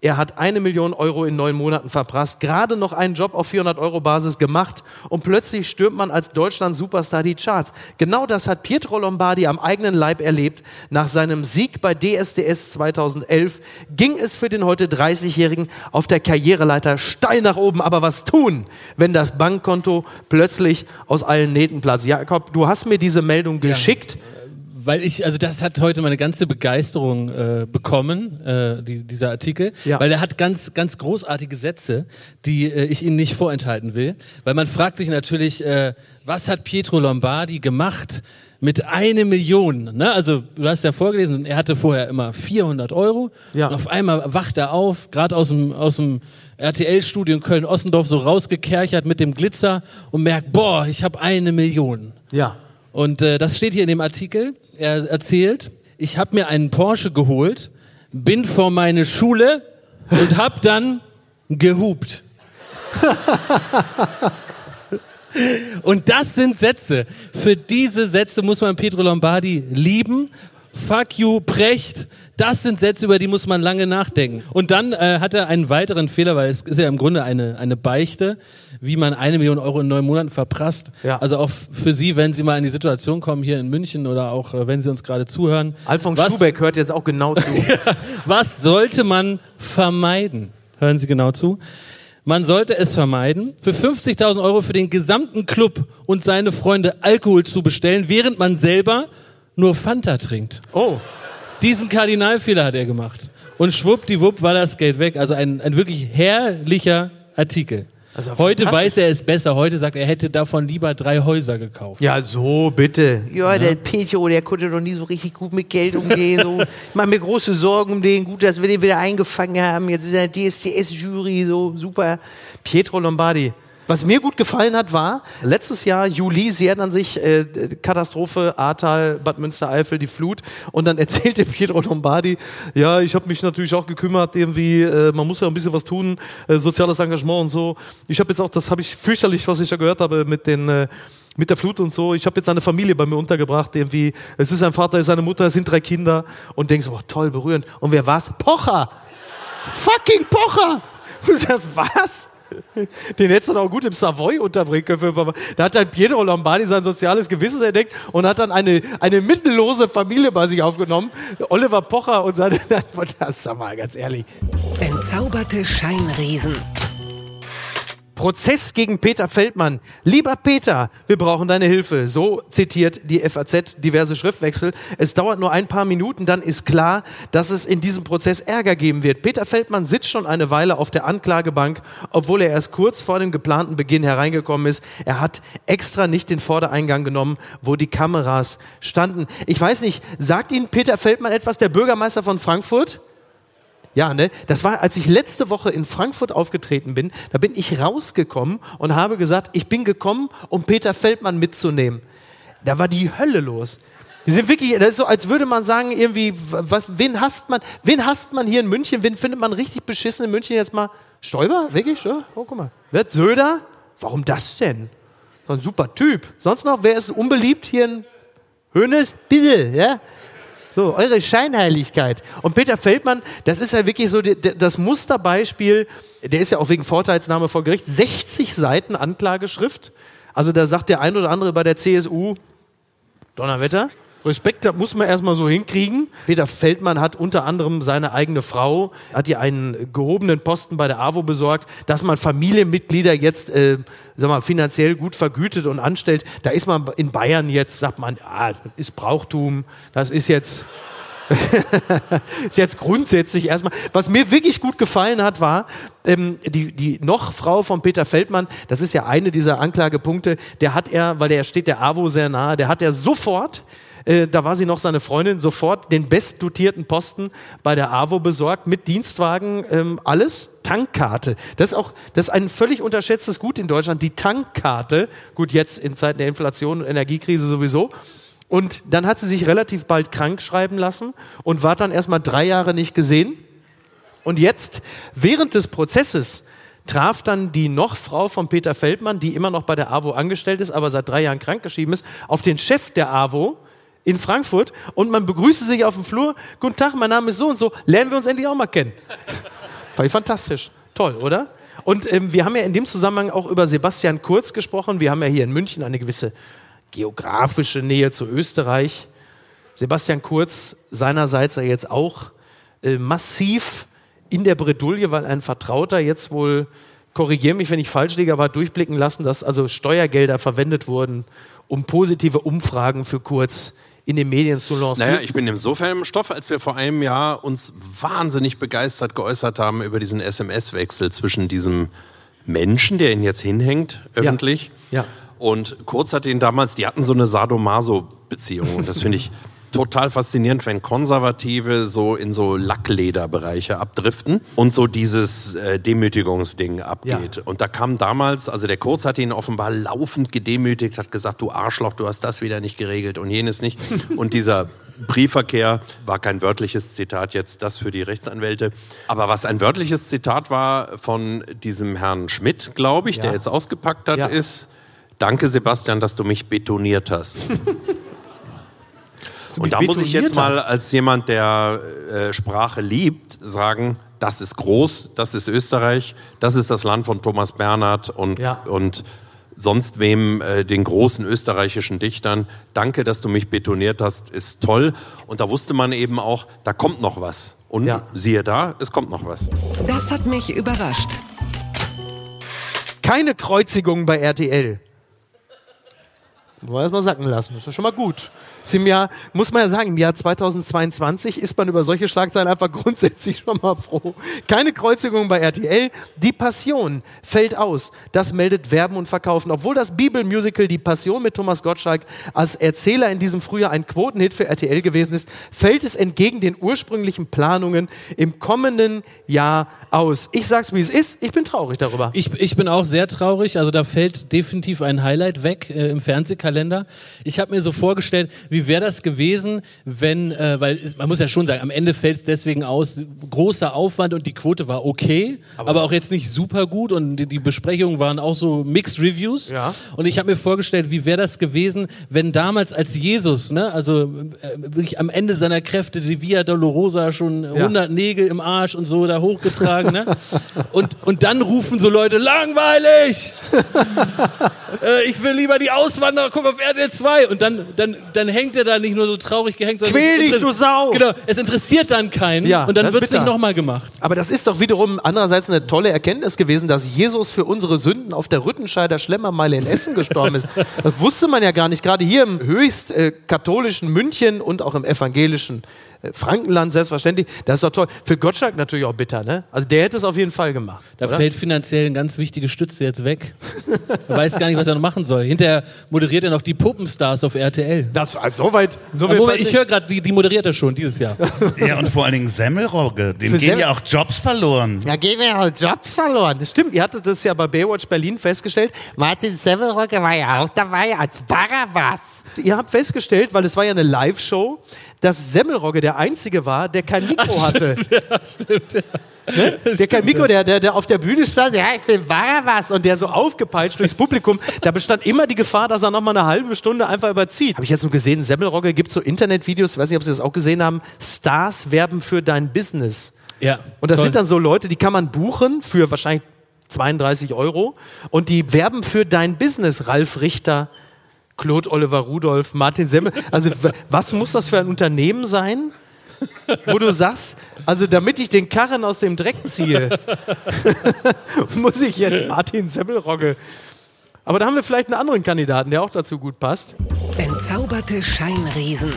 B: er hat eine Million Euro in neun Monaten verprasst, gerade noch einen Job auf 400 Euro Basis gemacht und plötzlich stürmt man als Deutschland-Superstar die Charts. Genau das hat Pietro Lombardi am eigenen Leib erlebt. Nach seinem Sieg bei DSDS 2011 ging es für den heute 30-Jährigen auf der Karriereleiter steil nach oben. Aber was tun, wenn das Bankkonto plötzlich aus allen Nähten platzt? Jakob, du hast mir diese Meldung geschickt.
C: Weil ich, also das hat heute meine ganze Begeisterung äh, bekommen, äh, die, dieser Artikel,
B: Ja.
C: weil er hat ganz, ganz großartige Sätze, die äh, ich Ihnen nicht vorenthalten will. Weil man fragt sich natürlich, äh, was hat Pietro Lombardi gemacht mit eine Million? Ne? Also du hast ja vorgelesen, er hatte vorher immer 400 Euro
B: Ja.
C: und auf einmal wacht er auf, gerade aus dem, aus dem RTL-Studio in Köln-Ossendorf so rausgekerchert mit dem Glitzer und merkt, boah, ich habe eine Million.
B: Ja.
C: Und äh, das steht hier in dem Artikel. Er erzählt, ich habe mir einen Porsche geholt, bin vor meine Schule und hab dann gehupt. [laughs] und das sind Sätze. Für diese Sätze muss man Pietro Lombardi lieben. Fuck you, Precht. Das sind Sätze, über die muss man lange nachdenken. Und dann äh, hat er einen weiteren Fehler, weil es ist ja im Grunde eine, eine Beichte, wie man eine Million Euro in neun Monaten verprasst.
B: Ja.
C: Also auch für Sie, wenn Sie mal in die Situation kommen hier in München oder auch äh, wenn Sie uns gerade zuhören.
B: Alfons
C: was,
B: Schubeck hört jetzt auch genau zu. [laughs]
C: was sollte man vermeiden? Hören Sie genau zu. Man sollte es vermeiden, für 50.000 Euro für den gesamten Club und seine Freunde Alkohol zu bestellen, während man selber nur Fanta trinkt.
B: Oh.
C: Diesen Kardinalfehler hat er gemacht. Und schwuppdiwupp war das Geld weg. Also ein, ein wirklich herrlicher Artikel.
B: Also
C: heute weiß er es besser. Heute sagt er, er hätte davon lieber drei Häuser gekauft.
B: Ja, so bitte. Ja, der Petro, der konnte doch nie so richtig gut mit Geld umgehen. So. Ich mache mir große Sorgen um den. Gut, dass wir den wieder eingefangen haben. Jetzt ist er DSDS-Jury, so super. Pietro Lombardi. Was mir gut gefallen hat, war, letztes Jahr, Juli, sie erinnern sich, äh, Katastrophe, Ahrtal, Bad Münstereifel, die Flut. Und dann [laughs] erzählte Pietro Lombardi, ja, ich habe mich natürlich auch gekümmert, irgendwie, äh, man muss ja ein bisschen was tun, äh, soziales Engagement und so. Ich habe jetzt auch, das habe ich fürchterlich, was ich da gehört habe mit den... Äh, mit der Flut und so. Ich habe jetzt eine Familie bei mir untergebracht, irgendwie. Es ist ein Vater, es ist eine Mutter, es sind drei Kinder. Und denkst, oh, toll, berührend. Und wer war's? Pocher! Fucking Pocher! Du sagst, was? [laughs] Den hättest du doch gut im Savoy unterbringen können. Da hat dann Pietro Lombardi sein soziales Gewissen entdeckt und hat dann eine, eine mittellose Familie bei sich aufgenommen. Oliver Pocher und seine, das [laughs] sag mal ganz ehrlich.
A: Entzauberte Scheinriesen.
B: Prozess gegen Peter Feldmann. Lieber Peter, wir brauchen deine Hilfe. So zitiert die FAZ diverse Schriftwechsel. Es dauert nur ein paar Minuten, dann ist klar, dass es in diesem Prozess Ärger geben wird. Peter Feldmann sitzt schon eine Weile auf der Anklagebank, obwohl er erst kurz vor dem geplanten Beginn hereingekommen ist. Er hat extra nicht den Vordereingang genommen, wo die Kameras standen. Ich weiß nicht, sagt Ihnen Peter Feldmann etwas, der Bürgermeister von Frankfurt? Ja, ne? Das war, als ich letzte Woche in Frankfurt aufgetreten bin, da bin ich rausgekommen und habe gesagt, ich bin gekommen, um Peter Feldmann mitzunehmen. Da war die Hölle los. Die sind wirklich, das ist so, als würde man sagen, irgendwie, was, wen hasst man, wen hasst man hier in München, wen findet man richtig beschissen in München jetzt mal? Stoiber? Wirklich? Oh, guck mal. Wird Söder? Warum das denn? So ein super Typ. Sonst noch, wer ist unbeliebt hier in Hönes? Bitte, ja? So, eure Scheinheiligkeit. Und Peter Feldmann, das ist ja wirklich so das Musterbeispiel, der ist ja auch wegen Vorteilsnahme vor Gericht, 60 Seiten Anklageschrift. Also da sagt der ein oder andere bei der CSU, Donnerwetter, Respekt, das muss man erstmal so hinkriegen. Peter Feldmann hat unter anderem seine eigene Frau, hat ihr einen gehobenen Posten bei der AWO besorgt, dass man Familienmitglieder jetzt, äh, sag mal, finanziell gut vergütet und anstellt. Da ist man in Bayern jetzt, sagt man, ah, ist Brauchtum, das ist jetzt, [laughs] ist jetzt grundsätzlich erstmal. Was mir wirklich gut gefallen hat, war ähm, die, die Noch-Frau von Peter Feldmann. Das ist ja eine dieser Anklagepunkte. Der hat er, weil der steht der AWO sehr nahe, der hat er sofort. Äh, da war sie noch seine Freundin, sofort den bestdotierten Posten bei der AWO besorgt, mit Dienstwagen, ähm, alles, Tankkarte. Das ist auch, das ist ein völlig unterschätztes Gut in Deutschland, die Tankkarte. Gut, jetzt in Zeiten der Inflation und Energiekrise sowieso. Und dann hat sie sich relativ bald krank schreiben lassen und war dann erstmal drei Jahre nicht gesehen. Und jetzt, während des Prozesses, traf dann die Noch-Frau von Peter Feldmann, die immer noch bei der AWO angestellt ist, aber seit drei Jahren krankgeschrieben ist, auf den Chef der AWO in Frankfurt und man begrüßte sich auf dem Flur. Guten Tag, mein Name ist so und so. Lernen wir uns endlich auch mal kennen. [laughs] Fand ich fantastisch. Toll, oder? Und ähm, wir haben ja in dem Zusammenhang auch über Sebastian Kurz gesprochen. Wir haben ja hier in München eine gewisse geografische Nähe zu Österreich. Sebastian Kurz seinerseits ja jetzt auch äh, massiv in der Bredouille, weil ein Vertrauter jetzt wohl, korrigiere mich, wenn ich falsch liege, aber durchblicken lassen, dass also Steuergelder verwendet wurden, um positive Umfragen für Kurz in den Medien zu lancieren.
E: Naja, ich bin insofern im Stoff, als wir vor einem Jahr uns wahnsinnig begeistert geäußert haben über diesen SMS-Wechsel zwischen diesem Menschen, der ihn jetzt hinhängt, öffentlich.
B: Ja.
E: Und Kurz hat ihn damals, die hatten so eine Sadomaso-Beziehung. Und das finde ich [laughs] total faszinierend, wenn Konservative so in so Lacklederbereiche abdriften und so dieses äh, Demütigungsding abgeht.
B: Ja.
E: Und da kam damals, also der Kurz hat ihn offenbar laufend gedemütigt, hat gesagt, du Arschloch, du hast das wieder nicht geregelt und jenes nicht. [laughs] Und dieser Briefverkehr war kein wörtliches Zitat jetzt, das für die Rechtsanwälte. Aber was ein wörtliches Zitat war von diesem Herrn Schmidt, glaube ich,
B: Ja.
E: der jetzt ausgepackt hat,
B: Ja.
E: ist, danke Sebastian, dass du mich betoniert hast. [laughs] Und da muss ich jetzt mal als jemand, der äh, Sprache liebt, sagen, das ist groß, das ist Österreich, das ist das Land von Thomas Bernhard und,
B: Ja.
E: und sonst wem, äh, den großen österreichischen Dichtern. Danke, dass du mich betoniert hast, ist toll. Und da wusste man eben auch, da kommt noch was. Und
B: Ja.
E: siehe da, es kommt noch was.
A: Das hat mich überrascht.
B: Keine Kreuzigung bei RTL. Wollen wir erst mal sacken lassen. Das ist ja schon mal gut. Ist im Jahr, muss man ja sagen, im Jahr 2022 ist man über solche Schlagzeilen einfach [laughs] grundsätzlich schon mal froh. Keine Kreuzigung bei RTL. Die Passion fällt aus. Das meldet Werben und Verkaufen. Obwohl das Bibelmusical Die Passion mit Thomas Gottschalk als Erzähler in diesem Frühjahr ein Quotenhit für RTL gewesen ist, fällt es entgegen den ursprünglichen Planungen im kommenden Jahr aus. Ich sag's wie es ist. Ich bin traurig darüber.
C: Ich, ich bin auch sehr traurig. Also da fällt definitiv ein Highlight weg äh, im Fernsehkalender. Ich habe mir so vorgestellt, wie wäre das gewesen, wenn, äh, weil man muss ja schon sagen, am Ende fällt es deswegen aus, großer Aufwand und die Quote war okay, aber, auch jetzt nicht super gut und die, die Besprechungen waren auch so Mixed Reviews.
B: Ja.
C: Und ich habe mir vorgestellt, wie wäre das gewesen, wenn damals als Jesus, ne, also äh, wirklich am Ende seiner Kräfte, die Via Dolorosa schon 100 Nägel im Arsch und so da hochgetragen, ne? [laughs] Und, und dann rufen so Leute, langweilig! [laughs] äh, ich will lieber die Auswanderer, guck auf RTL 2. Und dann, dann, dann hängt er da nicht nur so traurig gehängt, sondern
B: Quäl
C: es
B: dich, du Sau!
C: Genau, es interessiert dann keinen
B: Ja,
C: und dann
B: ist
C: wird's nicht nochmal gemacht.
B: Aber das ist doch wiederum andererseits eine tolle Erkenntnis gewesen, dass Jesus für unsere Sünden auf der Rüttenscheider Schlemmermeile in Essen gestorben ist. [laughs] Das wusste man ja gar nicht. Gerade hier im höchst äh, katholischen München und auch im evangelischen Frankenland selbstverständlich. Das ist doch toll. Für Gottschalk natürlich auch bitter, ne? Also der hätte es auf jeden Fall gemacht.
C: Da
B: oder?
C: fällt finanziell eine ganz wichtige Stütze jetzt weg. [laughs] Er weiß gar nicht, was er noch machen soll. Hinterher moderiert er noch die Puppenstars auf RTL.
B: das also soweit. So
C: Moment, ich höre gerade, die, die moderiert er schon dieses Jahr. [laughs]
F: Ja, und vor allen Dingen Semmelrogge. Dem
B: Für
F: gehen
B: Semmel-
F: ja auch Jobs verloren.
B: Ja, gehen wir ja Jobs verloren. Das stimmt, ihr hattet das ja bei Baywatch Berlin festgestellt. Martin Semmelrogge war ja auch dabei als Barabbas. Ihr habt festgestellt, weil es war ja eine Live-Show, dass Semmelrogge der Einzige war, der kein Mikro hatte.
C: ja, stimmt, ja.
B: Der kein Mikro, der, der, der auf der Bühne stand, ja, ich bin Barabbas. Und der so aufgepeitscht durchs Publikum. Da bestand immer die Gefahr, dass er noch mal eine halbe Stunde einfach überzieht. Habe ich jetzt so gesehen, Semmelrogge gibt so Internetvideos, weiß nicht, ob Sie das auch gesehen haben. Stars werben für dein Business.
C: ja
B: Und das
C: toll.
B: sind dann so Leute, die kann man buchen für wahrscheinlich 32 Euro und die werben für dein Business. Ralf Richter, Claude Oliver Rudolph, Martin Semmel. Also was muss das für ein Unternehmen sein, wo du sagst, also damit ich den Karren aus dem Dreck ziehe, [laughs] muss ich jetzt Martin Semmelrogge. Aber da haben wir vielleicht einen anderen Kandidaten, der auch dazu gut passt.
A: Entzauberte Scheinriesen.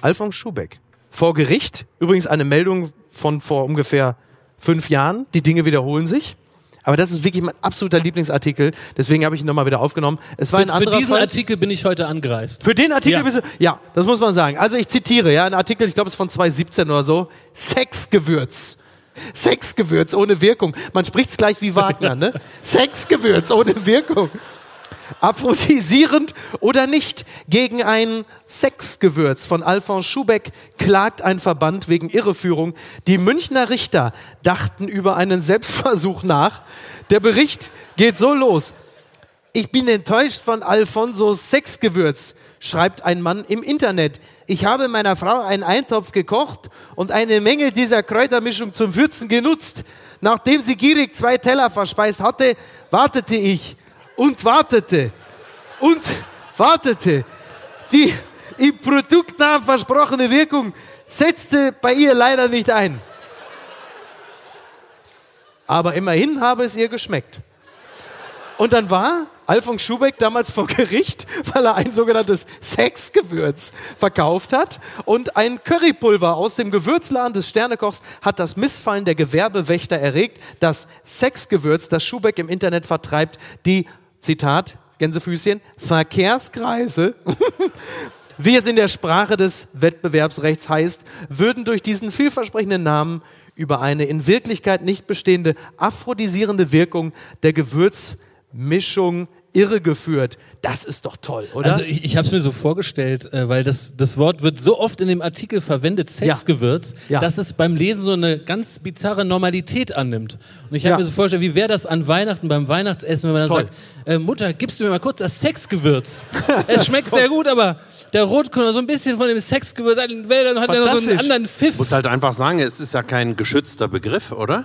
B: Alfons Schubeck. Vor Gericht, übrigens eine Meldung von vor ungefähr fünf Jahren. Die Dinge wiederholen sich. Aber das ist wirklich mein absoluter Lieblingsartikel. Deswegen habe ich ihn nochmal wieder aufgenommen. Es war ein
C: für, für
B: anderer
C: diesen
B: Fall.
C: Artikel bin ich heute angereist.
B: Für den Artikel
C: Ja.
B: bist du, ja, das muss man sagen. Also ich zitiere, ja, ein Artikel, ich glaube, es ist von 2017 oder so. Sexgewürz. Sexgewürz ohne Wirkung. Man spricht's gleich wie Wagner, ne? [laughs] Sexgewürz ohne Wirkung. Aphrodisierend oder nicht? Gegen ein Sexgewürz von Alphonse Schubeck klagt ein Verband wegen Irreführung. Die Münchner Richter dachten über einen Selbstversuch nach. Der Bericht geht so los. Ich bin enttäuscht von Alfonsos Sexgewürz, schreibt ein Mann im Internet. Ich habe meiner Frau einen Eintopf gekocht und eine Menge dieser Kräutermischung zum Würzen genutzt. Nachdem sie gierig zwei Teller verspeist hatte, wartete ich und wartete und wartete. Die im Produktnamen versprochene Wirkung setzte bei ihr leider nicht ein. Aber immerhin habe es ihr geschmeckt. Und dann war Alfons Schubeck damals vor Gericht, weil er ein sogenanntes Sexgewürz verkauft hat. Und ein Currypulver aus dem Gewürzladen des Sternekochs hat das Missfallen der Gewerbewächter erregt. Das Sexgewürz, das Schubeck im Internet vertreibt, die, Zitat, Gänsefüßchen, Verkehrskreise, [laughs] wie es in der Sprache des Wettbewerbsrechts heißt, würden durch diesen vielversprechenden Namen über eine in Wirklichkeit nicht bestehende aphrodisierende Wirkung der Gewürzmischung irregeführt. Das ist doch toll, oder?
C: Also ich, ich habe es mir so vorgestellt, äh, weil das, das Wort wird so oft in dem Artikel verwendet, Sexgewürz,
B: Ja.
C: dass es beim Lesen so eine ganz bizarre Normalität annimmt. Und ich habe
B: Ja.
C: mir so vorgestellt, wie wäre das an Weihnachten beim Weihnachtsessen, wenn man dann
B: Toll.
C: sagt, äh, Mutter, gibst du mir mal kurz das Sexgewürz? [laughs] es schmeckt sehr gut, aber der Rotkohl so ein bisschen von dem Sexgewürz, dann hat er noch so einen anderen Pfiff.
E: muss halt einfach sagen, es ist ja kein geschützter Begriff, oder?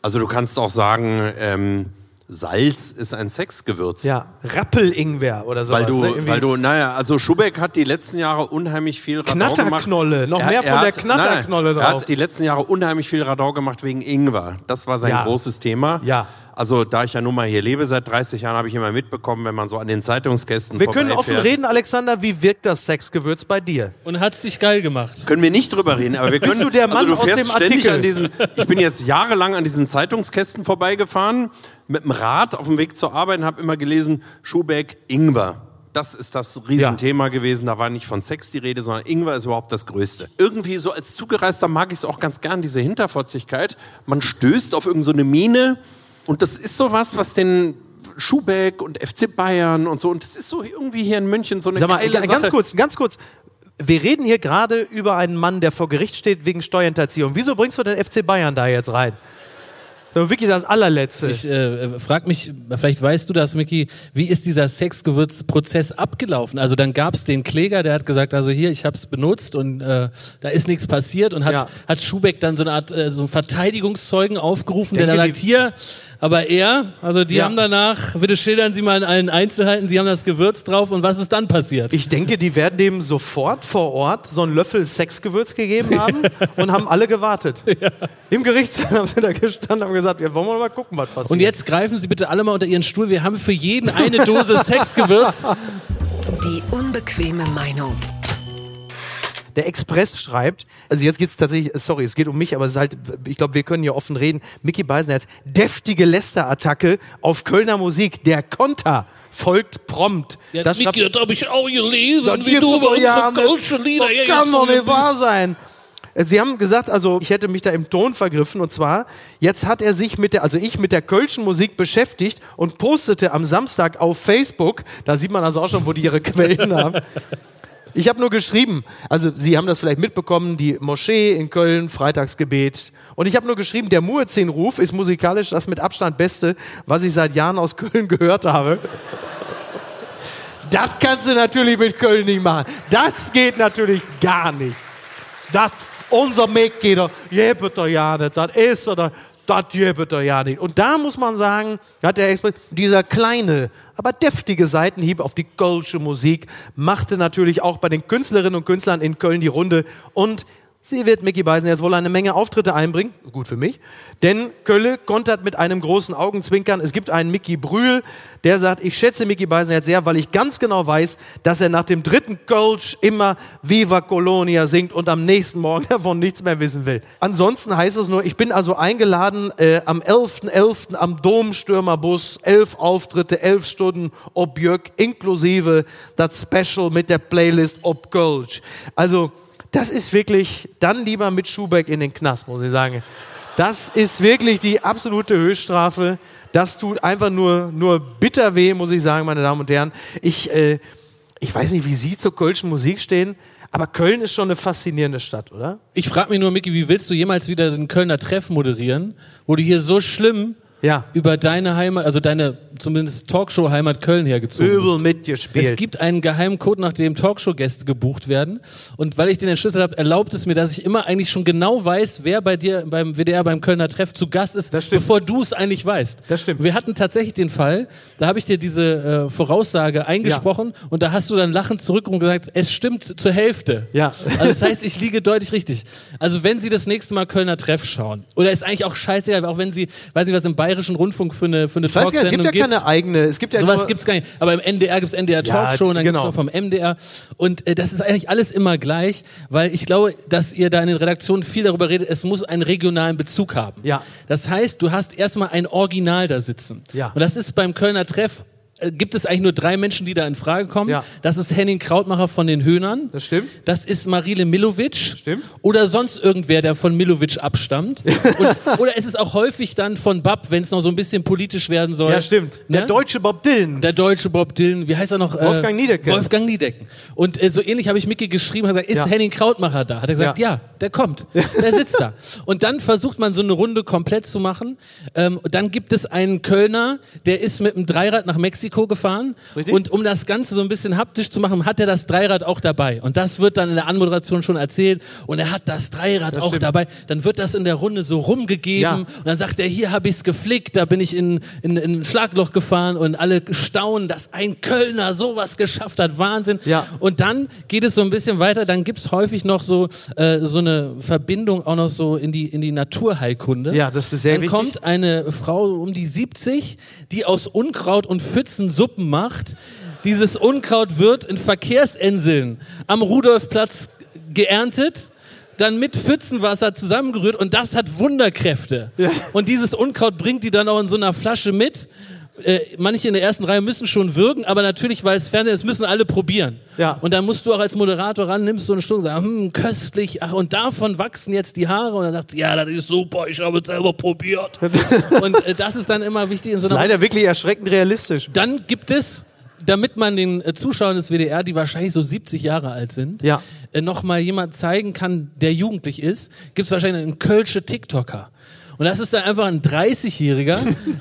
E: Also du kannst auch sagen, ähm, Salz ist ein Sexgewürz.
B: ja, Rappel-Ingwer oder sowas.
E: Weil du,
B: ne?
E: Weil du, naja, also Schubeck hat die letzten Jahre unheimlich viel Radau gemacht.
B: Knatterknolle, noch mehr von der Knatterknolle
E: nein, nein, Er
B: drauf.
E: hat die letzten Jahre unheimlich viel Radau gemacht wegen Ingwer. Das war sein
B: Ja.
E: großes Thema.
B: Ja.
E: Also da ich ja nun mal hier lebe seit 30 Jahren, habe ich immer mitbekommen, wenn man so an den Zeitungskästen
B: Wir können offen reden, Alexander. Wie wirkt das Sexgewürz bei dir?
C: Und hat's dich geil gemacht.
E: Können wir nicht drüber reden, aber wir können.
B: du der Mann
E: also du
B: aus dem Artikel?
E: An diesen, ich bin jetzt jahrelang an diesen Zeitungskästen vorbeigefahren, mit dem Rad auf dem Weg zur Arbeit und habe immer gelesen, Schubeck, Ingwer. Das ist das Riesenthema gewesen. Da war nicht von Sex die Rede, sondern Ingwer ist überhaupt das Größte. Irgendwie so als Zugereister mag ich es auch ganz gern, diese Hinterfotzigkeit. Man stößt auf irgendeine so eine Mine und das ist sowas, was den Schubeck und FC Bayern und so, und das ist so irgendwie hier in München so eine
B: Sag mal,
E: geile
B: ganz
E: Sache.
B: kurz, ganz kurz. Wir reden hier gerade über einen Mann, der vor Gericht steht wegen Steuerhinterziehung. Wieso bringst du den FC Bayern da jetzt rein? So wirklich das allerletzte.
C: Ich äh, frag mich, vielleicht weißt du das, Micky, wie ist dieser Sexgewürzprozess abgelaufen? Also dann gab's den Kläger, der hat gesagt, also hier, ich hab's benutzt und äh, da ist nichts passiert und hat,
B: Ja.
C: hat Schubeck dann so eine Art äh, so einen Verteidigungszeugen aufgerufen, der
B: Denke,
C: dann
B: die-
C: sagt, hier, aber er, also die
B: Ja.
C: haben danach, bitte schildern Sie mal in allen Einzelheiten, Sie haben das Gewürz drauf und was ist dann passiert?
B: Ich denke, die werden dem sofort vor Ort so einen Löffel Sexgewürz gegeben [laughs] haben und haben alle gewartet. Im Gerichtssaal haben sie da gestanden und haben gesagt, ja, wollen wir mal gucken, was passiert.
C: und jetzt greifen Sie bitte alle mal unter Ihren Stuhl. Wir haben für jeden eine Dose [laughs] Sexgewürz.
A: Die unbequeme Meinung.
B: Der Express schreibt, also jetzt geht's tatsächlich, sorry, es geht um mich, aber es ist halt, ich glaube, wir können hier offen reden. Mickey Beisenherz, deftige Lästerattacke auf Kölner Musik. Der Konter folgt prompt.
C: Ja,
B: das
C: Micky, das habe ich auch gelesen, wie du über unsere. Culture Lieder
B: Das
C: hier
B: kann doch nicht wahr sein. Sie haben gesagt, also ich hätte mich da im Ton vergriffen und zwar, jetzt hat er sich mit der, also ich mit der Kölschen Musik beschäftigt und postete am Samstag auf Facebook, da sieht man also auch schon, wo die ihre Quellen haben. [laughs] Ich habe nur geschrieben, also Sie haben das vielleicht mitbekommen, die Moschee in Köln, Freitagsgebet. Und ich habe nur geschrieben, der Muezzin-Ruf ist musikalisch das mit Abstand Beste, was ich seit Jahren aus Köln [laughs] gehört habe. Das kannst du natürlich mit Köln nicht machen. Das geht natürlich gar nicht. Das, unser Mitglieder, jebet doch ja nicht, das ist oder das jebet doch ja nicht. Und da muss man sagen, hat der Express, dieser kleine, aber deftige Seitenhieb auf die kölsche Musik machte natürlich auch bei den Künstlerinnen und Künstlern in Köln die Runde und Sie wird Mickey Beisen jetzt wohl eine Menge Auftritte einbringen, gut für mich, denn Kölle kontert mit einem großen Augenzwinkern. Es gibt einen Mickey Brühl, der sagt, ich schätze Mickey Beisen jetzt sehr, weil ich ganz genau weiß, dass er nach dem dritten Kölsch immer Viva Colonia singt und am nächsten Morgen [laughs] davon nichts mehr wissen will. Ansonsten heißt es nur, ich bin also eingeladen äh, am 11.11. am Domstürmerbus, elf Auftritte, elf Stunden ob Jörg, inklusive das Special mit der Playlist ob Kölsch. Also, das ist wirklich, dann lieber mit Schubeck in den Knast, muss ich sagen. Das ist wirklich die absolute Höchststrafe. Das tut einfach nur, nur bitter weh, muss ich sagen, meine Damen und Herren. Ich, äh, ich weiß nicht, wie Sie zur kölschen Musik stehen, aber Köln ist schon eine faszinierende Stadt, oder?
C: Ich frage mich nur, Micky, wie willst du jemals wieder den Kölner Treff moderieren, wo du hier so schlimm
B: Ja.
C: über deine Heimat, also deine zumindest Talkshow-Heimat Köln hergezogen
B: Übel mitgespielt.
C: Es gibt einen geheimen Code, nach dem Talkshow-Gäste gebucht werden. Und weil ich den entschlüsselt habe, erlaubt es mir, dass ich immer eigentlich schon genau weiß, wer bei dir beim WDR beim Kölner Treff zu Gast ist, bevor du es eigentlich weißt.
B: Das stimmt.
C: Wir hatten tatsächlich den Fall, da habe ich dir diese äh, Voraussage eingesprochen und da hast du dann lachend zurück und gesagt, es stimmt zur Hälfte.
B: Ja.
C: Also das heißt, ich liege deutlich richtig. Also wenn Sie das nächste Mal Kölner Treff schauen, oder ist eigentlich auch scheißegal, auch wenn Sie, weiß nicht, was im Bayern Bayerischen Rundfunk für eine, für eine
B: Ich weiß gar nicht, es gibt
C: Talksendung
B: ja keine eigene. Es gibt ja
C: Sowas
B: nur-
C: gibt's gar nicht. Aber im NDR gibt's NDR
B: Ja,
C: Talkshow und dann
B: genau.
C: gibt's noch vom MDR. Und äh, das ist eigentlich alles immer gleich, weil ich glaube, dass ihr da in den Redaktionen viel darüber redet, es muss einen regionalen Bezug haben.
B: Ja.
C: Das heißt, du hast erstmal ein Original da sitzen.
B: Ja.
C: Und das ist beim Kölner Treff gibt es eigentlich nur drei Menschen, die da in Frage kommen.
B: Ja.
C: Das ist Henning Krautmacher von den Höhnern.
B: Das stimmt.
C: Das ist Marile Milovic.
B: Stimmt.
C: Oder sonst irgendwer, der von Milovic abstammt. Und, oder es ist auch häufig dann von Bab, wenn es noch so ein bisschen politisch werden soll.
B: Ja, stimmt. Der
C: Ne?
B: deutsche Bob Dylan.
C: Der deutsche Bob Dylan, wie heißt er noch?
B: Wolfgang Niedecken.
C: Wolfgang Niedecken. Und äh, so ähnlich habe ich Micky geschrieben, hat gesagt, ist
B: Ja.
C: Henning Krautmacher da? Hat er gesagt, ja,
B: Ja.
C: der kommt, der sitzt da. Und dann versucht man so eine Runde komplett zu machen. Ähm, dann gibt es einen Kölner, der ist mit dem Dreirad nach Mexiko gefahren.
B: richtig.
C: Und um das Ganze so ein bisschen haptisch zu machen, hat er das Dreirad auch dabei. Und das wird dann in der Anmoderation schon erzählt. Und er hat das Dreirad auch
B: stimmt.
C: dabei. Dann wird das in der Runde so rumgegeben.
B: Ja.
C: Und dann sagt er, hier habe ich's geflickt, da bin ich in, in, in ein Schlagloch gefahren und alle staunen, dass ein Kölner sowas geschafft hat. Wahnsinn.
B: Ja.
C: Und dann geht es so ein bisschen weiter, dann gibt's häufig noch so, äh, so eine Verbindung auch noch so in die, in die Naturheilkunde.
B: Ja, das ist sehr
C: Dann
B: wichtig.
C: kommt eine Frau um die 70, die aus Unkraut und Pfützen Suppen macht. Dieses Unkraut wird in Verkehrsinseln am Rudolfplatz geerntet dann mit Pfützenwasser zusammengerührt und das hat Wunderkräfte. Und dieses Unkraut bringt die dann auch in so einer Flasche mit. Äh, manche in der ersten Reihe müssen schon würgen, aber natürlich, weil es Fernsehen ist, müssen alle probieren.
B: Ja.
C: Und dann musst du auch als Moderator ran, nimmst so eine Stunde und sagst, hm, köstlich, ach, und davon wachsen jetzt die Haare. Und dann sagt, ja, das ist super, ich habe es selber probiert. [laughs] und äh, das ist dann immer wichtig in so einer
B: Leider wirklich erschreckend realistisch.
C: dann gibt es, damit man den äh, Zuschauern des WDR, die wahrscheinlich so 70 Jahre alt sind,
B: Ja.
C: äh, noch mal jemand zeigen kann, der jugendlich ist, gibt es wahrscheinlich einen Kölsche TikToker. Und das ist dann einfach ein 30-Jähriger,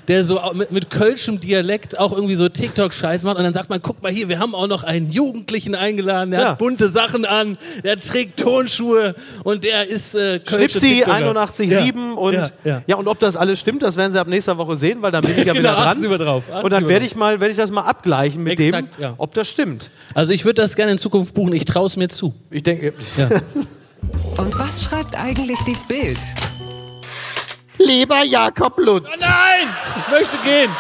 C: der so mit, mit kölschem Dialekt auch irgendwie so TikTok-Scheiß macht. Und dann sagt man, guck mal hier, wir haben auch noch einen Jugendlichen eingeladen, der
B: Ja.
C: hat bunte Sachen an, der trägt Tonschuhe und der ist äh, Kölsche
B: Schnipsi
C: TikToker.
B: 81,7 und
C: ja, ja.
B: ja, und ob das alles stimmt, das werden Sie ab nächster Woche sehen, weil dann bin ich ja [laughs]
C: Genau,
B: wieder dran.
C: Sie mal drauf,
B: Und dann werde ich mal, werde ich das mal abgleichen mit
C: Exakt,
B: dem,
C: ja.
B: ob das stimmt.
C: Also ich würde das gerne in Zukunft buchen, ich traue es mir zu.
B: Ich denke,
C: Ja. [laughs]
A: Und was schreibt eigentlich die Bild?
B: Lieber Jakob Lund,
C: Oh nein! Ich möchte gehen!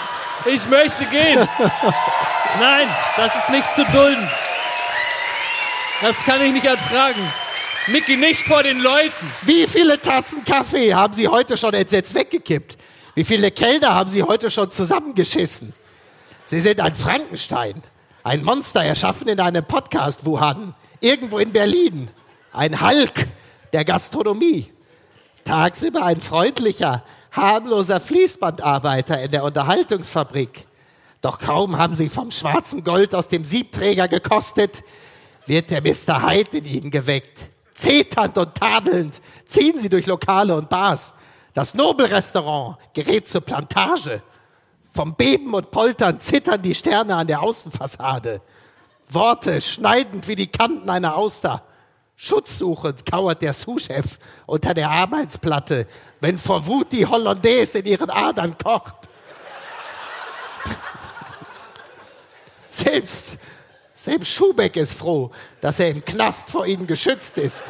C: Ich möchte gehen! [laughs] Nein, das ist nicht zu dulden. Das kann ich nicht ertragen. Mickey, nicht vor den Leuten.
B: wie viele Tassen Kaffee haben Sie heute schon entsetzt weggekippt? Wie viele Kellner haben Sie heute schon zusammengeschissen? Sie sind ein Frankenstein, ein Monster erschaffen in einem Podcast-Wuhan, irgendwo in Berlin, ein Hulk der Gastronomie. Tagsüber ein freundlicher, harmloser Fließbandarbeiter in der Unterhaltungsfabrik. Doch kaum haben sie vom schwarzen Gold aus dem Siebträger gekostet, wird der Mr. Hyde in ihnen geweckt. Zeternd und tadelnd ziehen sie durch Lokale und Bars. Das Nobelrestaurant gerät zur Plantage. Vom Beben und Poltern zittern die Sterne an der Außenfassade. Worte schneidend wie die Kanten einer Auster. Schutzsuchend kauert der Sous-Chef unter der Arbeitsplatte, wenn vor Wut die Hollandaise in ihren Adern kocht. [laughs] Selbst, selbst Schubeck ist froh, dass er im Knast vor ihnen geschützt ist.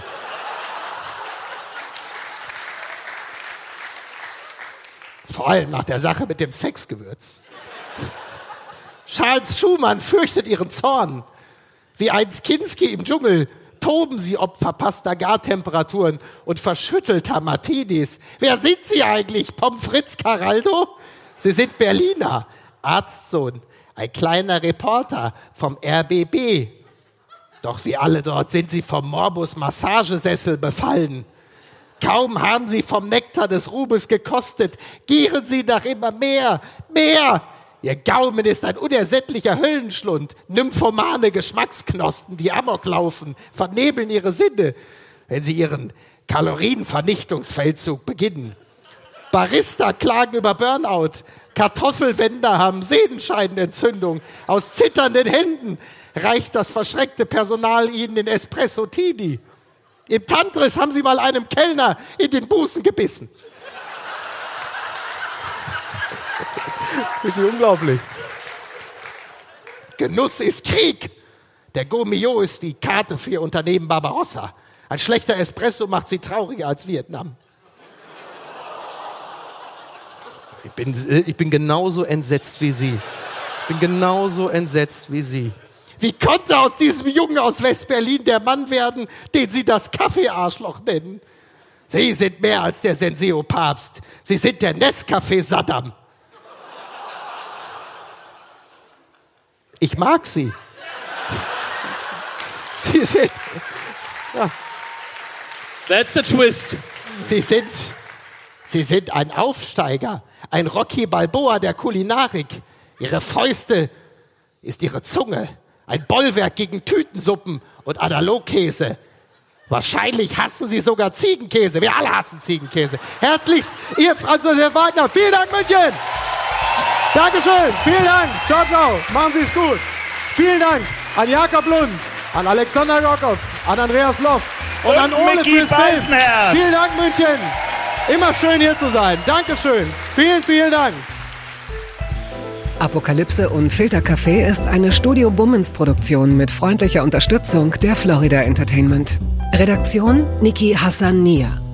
B: Vor allem nach der Sache mit dem Sexgewürz. Charles Schumann fürchtet ihren Zorn. Wie einst Kinski im Dschungel toben sie ob verpasster Gartemperaturen und verschüttelter Martinis. Wer sind sie eigentlich? Pommes frites Caraldo? Sie sind Berliner, Arztsohn, ein kleiner Reporter vom RBB. Doch wie alle dort sind sie vom Morbus Massagesessel befallen. Kaum haben sie vom Nektar des Ruhmes gekostet, gieren sie nach immer mehr, mehr. Ihr Gaumen ist ein unersättlicher Höllenschlund, nymphomane Geschmacksknospen, die Amok laufen, vernebeln ihre Sinne, wenn sie ihren Kalorienvernichtungsfeldzug beginnen. Barista klagen über Burnout, Kartoffelwender haben Sehenscheidenentzündung, aus zitternden Händen reicht das verschreckte Personal ihnen in Espresso Tini. Im Tantris haben sie mal einem Kellner in den Busen gebissen. Wirklich unglaublich. Genuss ist Krieg. Der Gomio ist die Karte für ihr Unternehmen Barbarossa. Ein schlechter Espresso macht sie trauriger als Vietnam. Ich bin, ich bin genauso entsetzt wie Sie. Ich bin genauso entsetzt wie Sie. Wie konnte aus diesem Jungen aus West-Berlin der Mann werden, den Sie das Kaffeearschloch nennen? Sie sind mehr als der Senseo-Papst. Sie sind der Nescafé-Saddam. Ich mag Sie. Sie sind,
C: That's the twist.
B: Sie sind, Sie sind ein Aufsteiger, ein Rocky Balboa der Kulinarik. Ihre Fäuste ist Ihre Zunge, ein Bollwerk gegen Tütensuppen und Analogkäse. Wahrscheinlich hassen Sie sogar Ziegenkäse. Wir alle hassen Ziegenkäse. Herzlichst, Ihr Franz Josef Wagner. Vielen Dank, München. Dankeschön. Vielen Dank. Ciao, ciao. Machen Sie es gut. Vielen Dank an Jakob Lund, an Alexander Rockhoff, an Andreas Loff und,
F: Und
B: an Ole.
F: Beisenherz.
B: Vielen Dank, München. Immer schön hier zu sein. Dankeschön. Vielen, vielen Dank.
A: Apokalypse und Filtercafé ist eine Studio Bummens Produktion mit freundlicher Unterstützung der Florida Entertainment. Redaktion Niki Hassania.